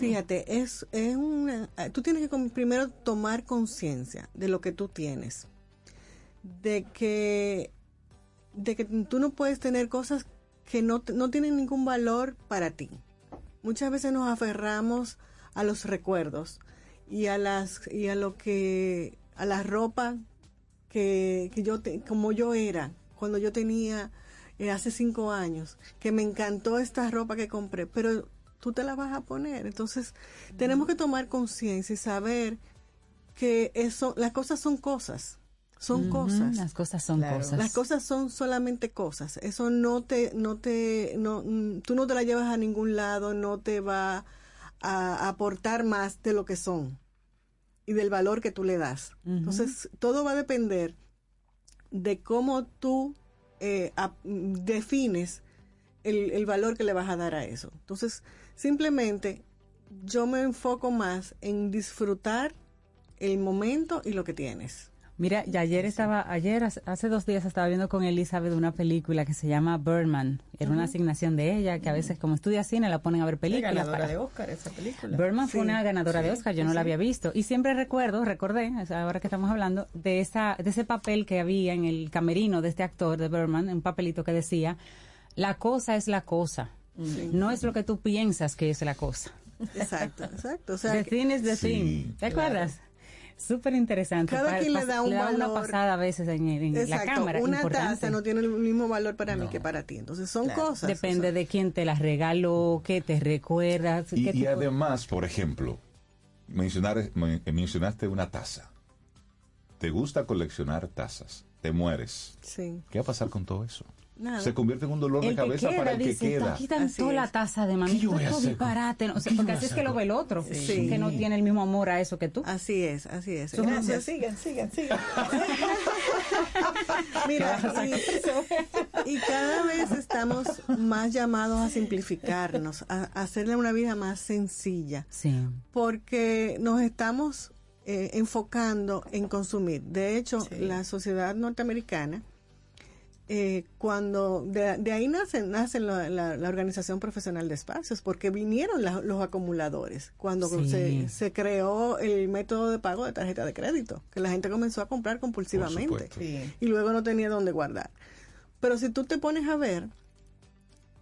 Fíjate, es, es una, tú tienes que primero tomar conciencia de lo que tú tienes, de que, de que tú no puedes tener cosas que no, no tienen ningún valor para ti. Muchas veces nos aferramos a los recuerdos y a las y a lo que a la ropa que, que yo te- como yo era cuando yo tenía eh, hace cinco años que me encantó esta ropa que compré pero tú te la vas a poner entonces tenemos que tomar conciencia y saber que eso las cosas son cosas son cosas Las cosas son cosas. las cosas son solamente cosas. Eso no te, no te, no, mm, tú no te la llevas a ningún lado, no te va a aportar más de lo que son y del valor que tú le das. Entonces, todo va a depender de cómo tú eh, ap- defines el, el valor que le vas a dar a eso. Entonces, simplemente yo me enfoco más en disfrutar el momento y lo que tienes. Mira, y ayer estaba, ayer, hace- dos días estaba viendo con Elizabeth una película que se llama Birdman. Era una asignación de ella, que a veces como estudia cine la ponen a ver películas. ganadora para- de Oscar esa película. Birdman fue una ganadora de Oscar, yo sí, no la había visto. Y siempre recuerdo, recordé, ahora que estamos hablando, de, esa, de ese papel que había en el camerino de este actor, de Birdman, un papelito que decía, la cosa es la cosa, Sí. no es lo que tú piensas que es la cosa. Exacto, exacto. O sea, the que- thing is the Sí, thing. ¿Te claro. acuerdas? Súper interesante. Cada quien le da un una valor. pasada a veces en, en la cámara. una importante. taza no tiene el mismo valor para mí que para ti. Entonces son Claro. cosas. Depende de quién te las regaló, qué te recuerdas. Y, qué y además, por ejemplo, mencionar, men- mencionaste una taza. ¿Te gusta coleccionar tazas? Te mueres. Sí. ¿Qué va a pasar con todo eso? Nada. Se convierte en un dolor de El cabeza queda, para el que queda. Aquí tanto la taza de mami. ¿Qué yo voy a Esto hacer? disparate. no, o sea, ¿Qué yo porque así es que lo ve el otro. Sí. Que no tiene el mismo amor a eso que tú. Así es, así es. Somos- Entonces, Sigan, sigan, sigan. Mira, ¿Qué vas a y, y cada vez estamos más llamados a simplificarnos, a, a hacerle una vida más sencilla, Sí. porque nos estamos eh, enfocando en consumir. De hecho, la sociedad norteamericana, eh, cuando de, de ahí nace, nace la, la- la Organización Profesional de Espacios, porque vinieron la- los acumuladores, cuando Sí. se, se creó el método de pago de tarjeta de crédito, que la gente comenzó a comprar compulsivamente. Sí. y luego no tenía dónde guardar. Pero si tú te pones a ver,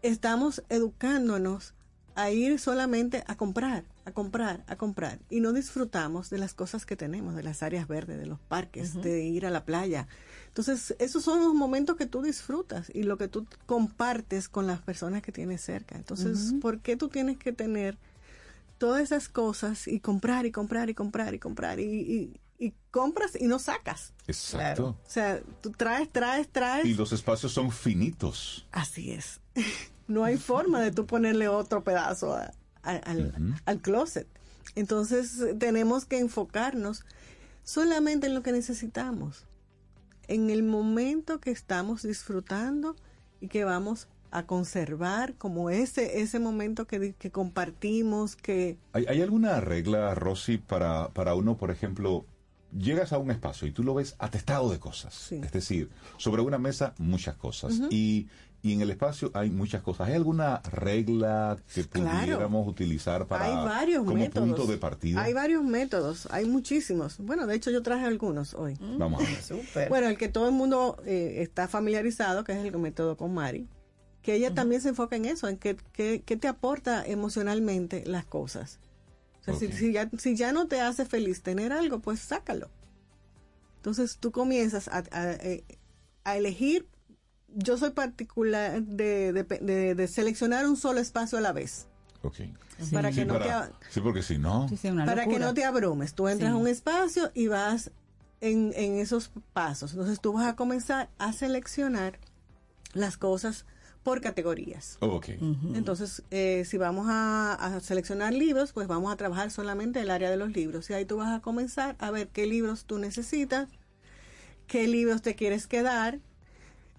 estamos educándonos a ir solamente a comprar, a comprar, a comprar y no disfrutamos de las cosas que tenemos, de las áreas verdes, de los parques, de ir a la playa. Entonces, esos son los momentos que tú disfrutas y lo que tú compartes con las personas que tienes cerca. Entonces, Ujú. ¿por qué tú tienes que tener todas esas cosas y comprar y comprar y comprar y comprar y, y- y compras y no sacas? Exacto. O sea, tú traes, traes, traes. Y los espacios son finitos. Así es. no hay forma de tú ponerle otro pedazo a- a- al, al closet. Entonces tenemos que enfocarnos solamente en lo que necesitamos, en el momento que estamos disfrutando y que vamos a conservar como ese ese momento que, que compartimos, que ¿Hay, hay alguna regla, Rosy, para, para uno, por ejemplo, llegas a un espacio y tú lo ves atestado de cosas? Es decir, sobre una mesa muchas cosas. Y, y en el espacio hay muchas cosas. ¿Hay alguna regla que Claro. pudiéramos utilizar para hay varios como métodos. punto de partida? Hay varios métodos, hay muchísimos. Bueno, de hecho yo traje algunos hoy. Vamos a ver. Bueno, el que todo el mundo eh, está familiarizado, que es el método con Mari, que ella también se enfoca en eso, en qué que, que te aporta emocionalmente las cosas. O sea, si- ya, si ya no te hace feliz tener algo, pues sácalo. Entonces tú comienzas a, a, eh, a elegir, yo soy particular de, de, de- de seleccionar un solo espacio a la vez. Ok. Para que no te para- ha- sí, porque si no... para que no te abrumes. Tú entras Sí. a un espacio y vas en, en esos pasos. Entonces tú vas a comenzar a seleccionar las cosas por categorías. Oh, ok. Entonces, eh, si vamos a, a seleccionar libros, pues vamos a trabajar solamente el área de los libros. Y ahí tú vas a comenzar a ver qué libros tú necesitas, qué libros te quieres quedar.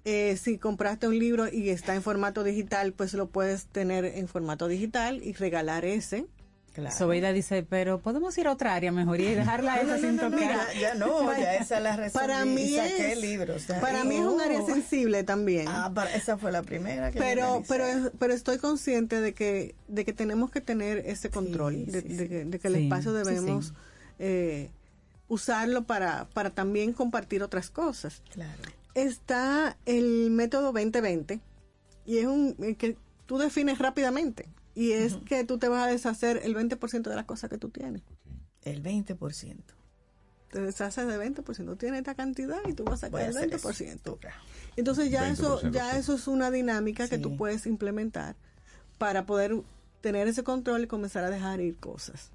Eh, si compraste un libro y está en formato digital, pues lo puedes tener en formato digital y regalar ese. Sobeida dice, pero podemos ir a otra área mejor y dejarla esa sin tocar. Mira, ya no, ya esa la resolví Para y mí saqué es, libros para mí es un área sensible también. Ah, para- esa fue la primera que pero pero pero estoy consciente de que de que tenemos que tener ese control de, de que- de que el Sí, espacio sí, debemos sí. eh, usarlo para para también compartir otras cosas Claro. Está el método 2020 y es un eh, que tú defines rápidamente y es que tú te vas a deshacer el 20% de las cosas que tú tienes El 20%. Te deshaces de 20%. Tú tienes esta cantidad y tú vas a sacar el hacer 20%. Entonces ya eso 20% ya eso es una dinámica que tú puedes implementar para poder tener ese control y comenzar a dejar ir cosas.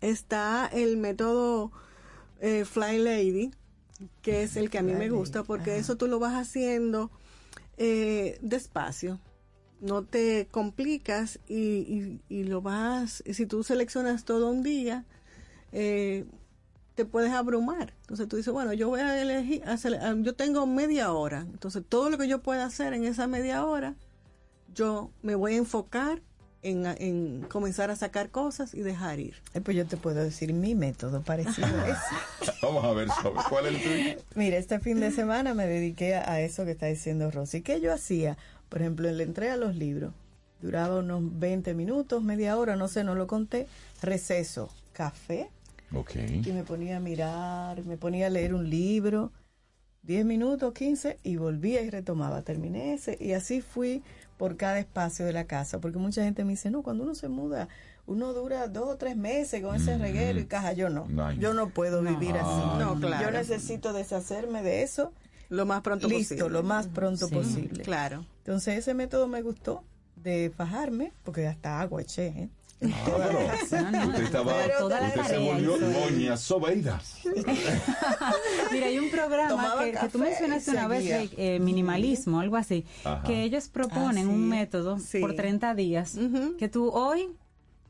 Está el método eh, Fly Lady, que es el que a mí me gusta, porque ajá. eso tú lo vas haciendo eh, despacio. No te complicas y, y- y lo vas, si tú seleccionas todo un día, eh, te puedes abrumar. Entonces tú dices, bueno, yo voy a elegir, a sele- a- yo tengo media hora. Entonces todo lo que yo pueda hacer en esa media hora, yo me voy a enfocar en, en comenzar a sacar cosas y dejar ir. Eh, Pues yo te puedo decir mi método parecido a ese. Vamos a ver, Sobe, ¿cuál es el tuyo? Mira, este fin de semana me dediqué a eso que está diciendo Rosy. ¿Qué yo hacía? Por ejemplo, le entré a los libros. Duraba unos 20 minutos, media hora, no sé, no lo conté. Receso, café, Ok. y me ponía a mirar, me ponía a leer un libro, 10 minutos, 15, y volvía y retomaba, terminé ese, y así fui por cada espacio de la casa, porque mucha gente me dice, no, cuando uno se muda, uno dura dos o tres meses con ese reguero y caja, yo no, yo no puedo vivir así, No, claro. yo necesito deshacerme de eso, Lo más pronto listo, posible. lo más pronto Sí. posible. Claro. Entonces ese método me gustó de fajarme, porque hasta agua eché, ¿eh? Ah, No, no, usted estaba, usted se volvió doña Sobeida. Mira, hay un programa que, que tú mencionaste una vez, de, eh, minimalismo, algo así, Ajá. que ellos proponen Ah, sí. un método Sí. por 30 días, Ujú. que tú hoy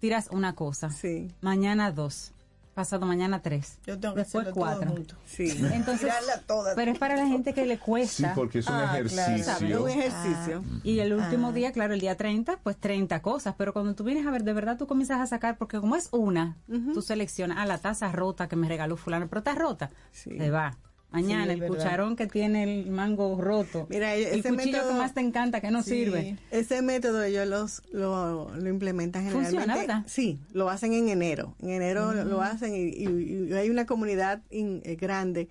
tiras una cosa, Sí. mañana dos, pasado mañana tres, Yo tengo que después hacerlo todo cuatro. junto. Sí. Entonces, toda. pero es para la gente que le Sí, cuesta. porque es un Ah, claro. Es ejercicio. un ejercicio. Y el último Ah. día, claro, el día 30, pues 30 cosas. Pero cuando tú vienes a ver, de verdad tú comienzas a sacar, porque como es una, tú seleccionas, ah, la taza rota que me regaló fulano, pero está rota, Sí. se va. Mañana Sí, el verdad. cucharón que tiene el mango roto. Mira, el ese cuchillo método- que más te encanta, que no Sí. sirve. Ese método ellos los, lo, lo implementan generalmente. Funciona, ¿verdad? Sí, lo hacen en enero. En enero lo- lo hacen y, y- y hay una comunidad in- eh, grande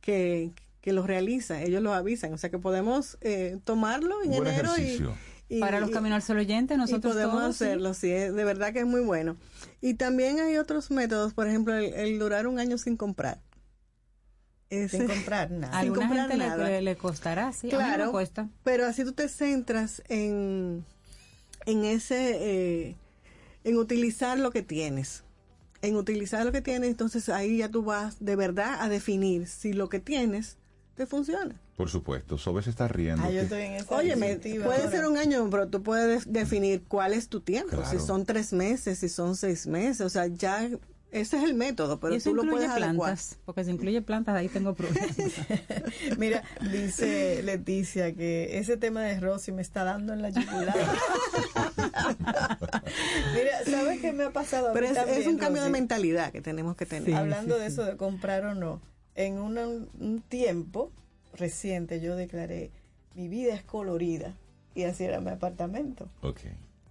que, que lo realiza. Ellos lo avisan. O sea que podemos eh, tomarlo en Buen enero y, ejercicio. y- Para los y- Caminos al Sol oyentes, y nosotros podemos todos, sí. hacerlo, sí, es- de verdad que es muy bueno. Y también hay otros métodos, por ejemplo, el, el durar un año sin comprar. Ese- Sin comprar nada. A alguna comprar gente nada. le, le costará, sí. A mí Claro, me cuesta. pero así tú te centras en, en ese, eh, en utilizar lo que tienes. En utilizar lo que tienes, entonces ahí ya tú vas de verdad a definir si lo que tienes te funciona. Por supuesto, Sobe se está riendo. Ah, yo estoy en esa Oye, disyuntiva puede ser un año, pero tú puedes definir cuál es tu tiempo. Claro. Si son tres meses, si son seis meses, o sea, ya ese es el método, pero eso tú lo puedes adecuar. plantas, porque si incluye plantas, ahí tengo problemas. Mira, dice Leticia que ese tema de Rosy me está dando en la yugular. Mira, ¿sabes qué me ha pasado? a Pero mí es, un cambio de mentalidad que tenemos que tener. Hablando de eso de comprar o no, en una- un tiempo reciente yo declaré, mi vida es colorida y así era mi apartamento. Ok.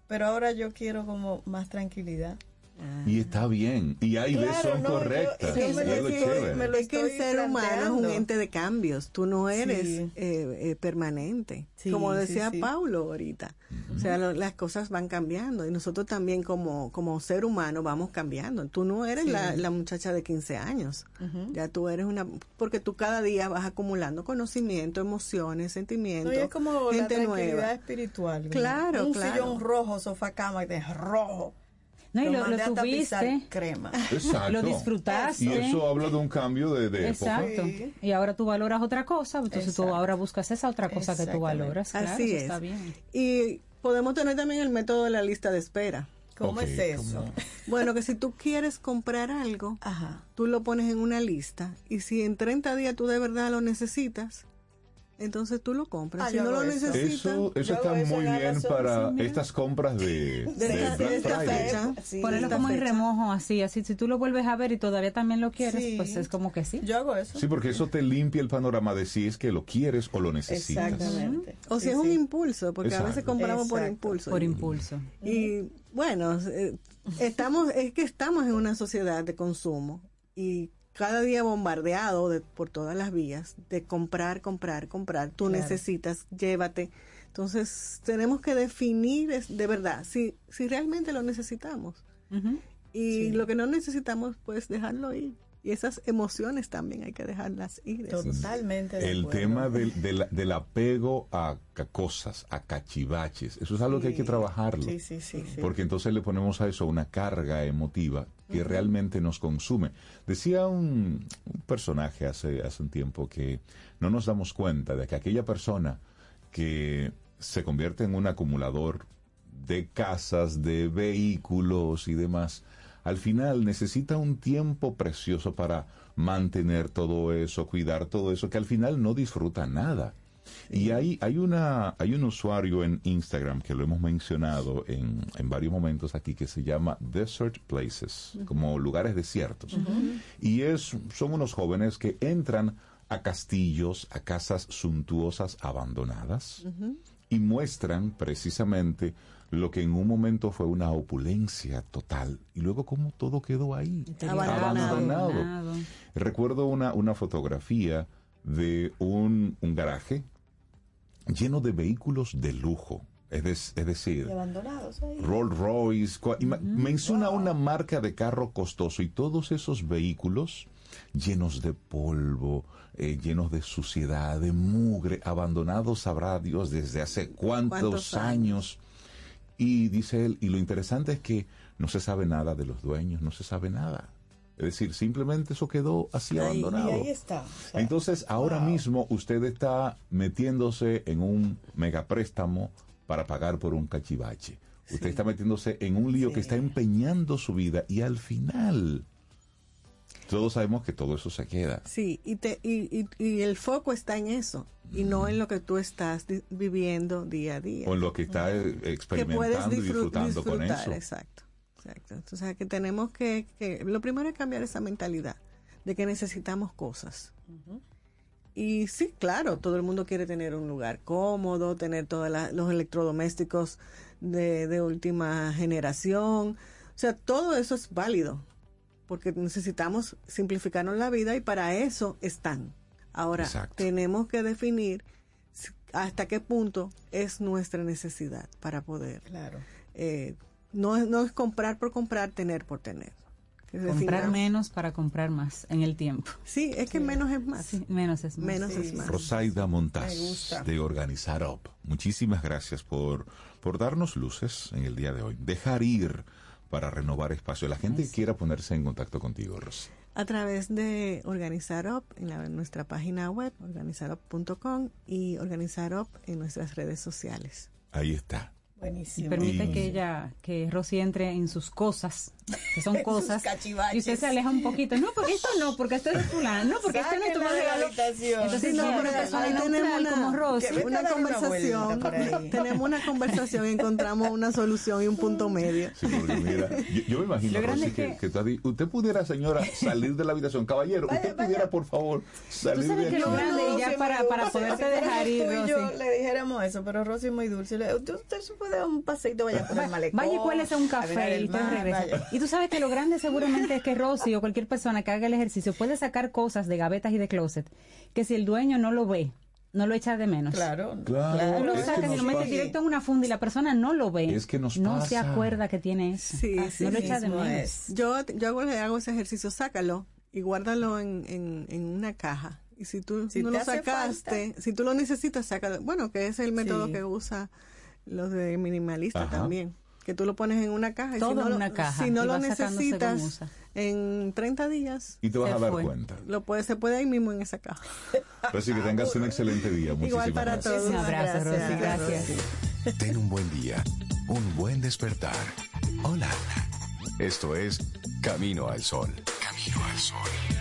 Pero ahora yo quiero como más tranquilidad. Y está bien. Y hay veces Claro, son no, yo- correctas. yo es me lo estoy- me lo es que el ser humano es un ente de cambios. Tú no eres Sí. eh, eh, permanente. Sí, como sí, decía sí. Paulo ahorita. O sea, lo- las cosas van cambiando y nosotros también como, como ser humano vamos cambiando. Tú no eres Sí. la, la muchacha de 15 años. Ya tú eres una... Porque tú cada día vas acumulando conocimiento, emociones, No, sentimientos, y es como la gente tranquilidad nueva. espiritual. ¿verdad? Claro, un claro. sillón rojo, sofá cama, que es rojo. No, y lo, lo tapizar tuviste, crema. Exacto. lo disfrutaste. Y eso habla de un cambio de, de época. Exacto. Sí. Y ahora tú valoras otra cosa, entonces tú ahora buscas esa otra cosa que tú valoras. Claro, Así eso es. está bien. Y podemos tener también el método de la lista de espera. ¿Cómo es eso? ¿cómo? Bueno, que si tú quieres comprar algo, Ajá. tú lo pones en una lista y si en 30 días tú de verdad lo necesitas, entonces tú lo compras. Ah, si no lo eso. necesitas, Eso, está muy en bien para sí, estas compras de, de, de esta, Black de esta Friday. fecha, Sí. Ponerlo como en remojo, así, así. Si tú lo vuelves a ver y todavía también lo quieres, Sí. pues es como que sí. Yo hago eso. Sí, porque eso te limpia el panorama de si es que lo quieres o lo necesitas. Exactamente. O si Sí, es un sí. impulso, porque a veces Exacto. compramos por impulso. Por Y- impulso. Y bueno, eh, estamos, es que estamos en una sociedad de consumo y cada día bombardeado de, por todas las vías de comprar, comprar, comprar. Tú Claro. necesitas, llévate. Entonces tenemos que definir es- de verdad si, si realmente lo necesitamos. Y lo que no necesitamos, pues dejarlo ir. Y esas emociones también hay que dejarlas ir. Totalmente. el tema del, del, del, apego a cosas, a cachivaches, eso es algo sí. que hay que trabajarlo. Sí, sí, sí, porque entonces le ponemos a eso una carga emotiva que uh -huh. realmente nos consume. Decía un, un, personaje hace, hace un tiempo que no nos damos cuenta de que aquella persona que se convierte en un acumulador de casas, de vehículos y demás, al final necesita un tiempo precioso para mantener todo eso, cuidar todo eso, que al final no disfruta nada. Y hay, hay, una, hay un usuario en Instagram que lo hemos mencionado en, en varios momentos aquí que se llama Desert Places, uh -huh. como lugares desiertos. Uh -huh. Y es, son unos jóvenes que entran a castillos, a casas suntuosas abandonadas uh -huh. y muestran precisamente lo que en un momento fue una opulencia total y luego como todo quedó ahí abandonado, abandonado. recuerdo una, una fotografía de un, un, garaje lleno de vehículos de lujo es, de, es decir Rolls Royce uh -huh. menciona wow. una marca de carro costoso y todos esos vehículos llenos de polvo, eh, llenos de suciedad, de mugre, abandonados, sabrá Dios, desde hace cuántos, ¿Cuántos años? años? Y dice él, y lo interesante es que no se sabe nada de los dueños, no se sabe nada. Es decir, simplemente eso quedó así ahí, abandonado. Y ahí está. O sea, Entonces, ahora wow. mismo usted está metiéndose en un megapréstamo para pagar por un cachivache. Sí. Usted está metiéndose en un lío sí. que está empeñando su vida y al final todos sabemos que todo eso se queda. Sí, y, te, y, y, y el foco está en eso y no en lo que tú estás viviendo día a día. O en lo que estás experimentando y disfrutando disfrutar, con eso. Exacto, exacto. O sea, que tenemos que, que, lo primero es cambiar esa mentalidad de que necesitamos cosas. Uh -huh. Y sí, claro, todo el mundo quiere tener un lugar cómodo, tener todos los electrodomésticos de, de última generación. O sea, todo eso es válido porque necesitamos simplificarnos la vida y para eso están. Ahora, Exacto. tenemos que definir hasta qué punto es nuestra necesidad para poder. Claro. Eh, no, no es comprar por comprar, tener por tener. Comprar menos para comprar más en el tiempo. Sí, es que sí. menos es más. Sí, menos es más. Menos sí. es más. Rosaida Montaz, de Organizar Up. Muchísimas gracias por, por darnos luces en el día de hoy. Dejar ir para renovar espacio. La gente que quiera ponerse en contacto contigo, Rosy. A través de Organizar Up en, la, en nuestra página web, organizarup.com y Organizar Up en nuestras redes sociales. Ahí está. Buenísimo. Y permite que ella, que Rosy entre en sus cosas, que son cosas, y usted se aleja un poquito. No, porque esto no, porque esto es fulano, no, porque esto no es tu regalo. Entonces, no, pero ahí tenemos una, como Rosy. una conversación, tenemos una conversación y encontramos una solución y un punto medio. Sí, porque mira, yo, yo me imagino, Rosy, que, que, que usted pudiera, señora, salir de la habitación. Caballero, vaya, usted vaya. pudiera, por favor, salir ¿Tú sabes de que lo grande y ya para, para poderte dejar ir, Rosy. yo le dijéramos eso, pero Rosy es muy dulce. Usted se puede dar un paseito, vaya por el malecón. Vaya y cuélese un café y te regresa. Y tú sabes que lo grande seguramente es que Rosy o cualquier persona que haga el ejercicio puede sacar cosas de gavetas y de closet que si el dueño no lo ve, no lo echa de menos. Claro, claro. Tú lo sacas y lo metes directo en una funda y la persona no lo ve. Es que nos no pasa. se acuerda que tiene eso. Sí, sí, no lo echa de menos. Es. Yo, yo hago, hago ese ejercicio, sácalo y guárdalo en, en, en una caja. Y si tú si no lo sacaste, falta. si tú lo necesitas, sácalo. Bueno, que es el método sí. que usa los de minimalista Ajá. también que tú lo pones en una caja. Todo y si no en lo, una caja. Si no lo necesitas en 30 días. Y te vas a dar fue. cuenta. Lo puede, se puede ahí mismo en esa caja. Así que tengas un excelente día. Muchísimas Igual para gracias. todos. Un abrazo, gracias. Rosy. Gracias. Ten un buen día. Un buen despertar. Hola. Esto es Camino al Sol. Camino al Sol.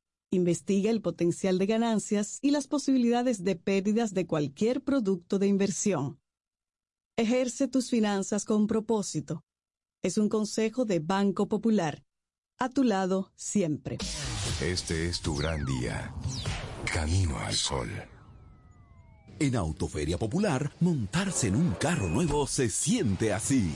Investiga el potencial de ganancias y las posibilidades de pérdidas de cualquier producto de inversión. Ejerce tus finanzas con propósito. Es un consejo de Banco Popular. A tu lado siempre. Este es tu gran día. Camino al sol. En Autoferia Popular, montarse en un carro nuevo se siente así.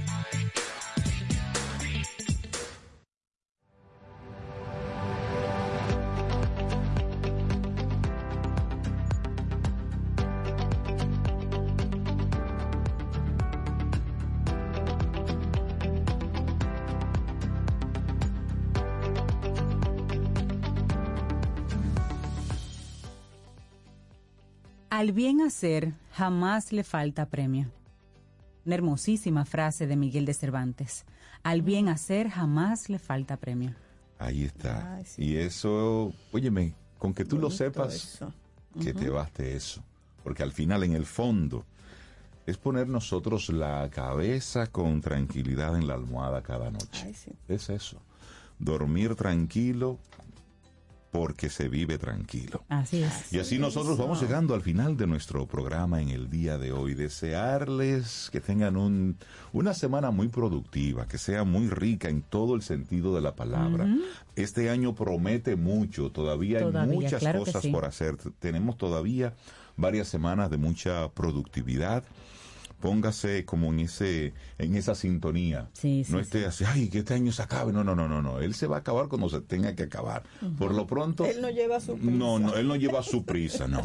Al bien hacer jamás le falta premio. Una hermosísima frase de Miguel de Cervantes. Al bien hacer jamás le falta premio. Ahí está. Ay, sí. Y eso, óyeme, con que tú lo sepas, eso. que te baste eso. Porque al final, en el fondo, es poner nosotros la cabeza con tranquilidad en la almohada cada noche. Ay, sí. Es eso. Dormir tranquilo porque se vive tranquilo. Así es. Y así nosotros vamos llegando al final de nuestro programa en el día de hoy. Desearles que tengan un, una semana muy productiva, que sea muy rica en todo el sentido de la palabra. Este año promete mucho, todavía hay muchas claro cosas sí. por hacer. Tenemos todavía varias semanas de mucha productividad. Póngase como en ese en esa sintonía. Sí, sí, no esté así, ay, que este año se acabe. No, no, no, no, no. Él se va a acabar cuando se tenga que acabar. Por lo pronto, Él no lleva su prisa. no, no, él no lleva su prisa, no.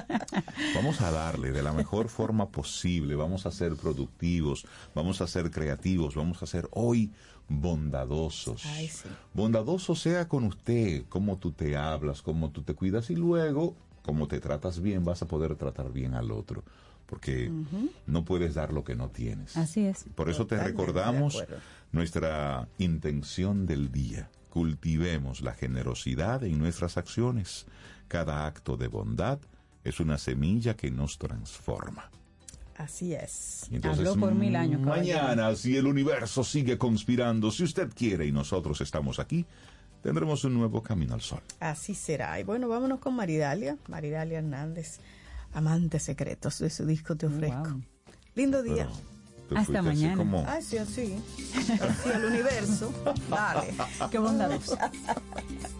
Vamos a darle de la mejor forma posible, vamos a ser productivos, vamos a ser creativos, vamos a ser hoy bondadosos. Ay, sí. Bondadoso sea con usted, cómo tú te hablas, cómo tú te cuidas y luego, como te tratas bien, vas a poder tratar bien al otro, porque no puedes dar lo que no tienes. Así es. Por eso te Totalmente recordamos nuestra intención del día. Cultivemos la generosidad en nuestras acciones. Cada acto de bondad es una semilla que nos transforma. Así es. Entonces, Habló por mil años, mañana, si el universo sigue conspirando, si usted quiere y nosotros estamos aquí, tendremos un nuevo camino al sol. Así será. Y bueno, vámonos con Maridalia, Maridalia Hernández, Amantes Secretos de su disco Te Ofrezco. Lindo día. Hasta así mañana. como- Ay, sí, así. Así al universo. Dale. Qué bondadoso.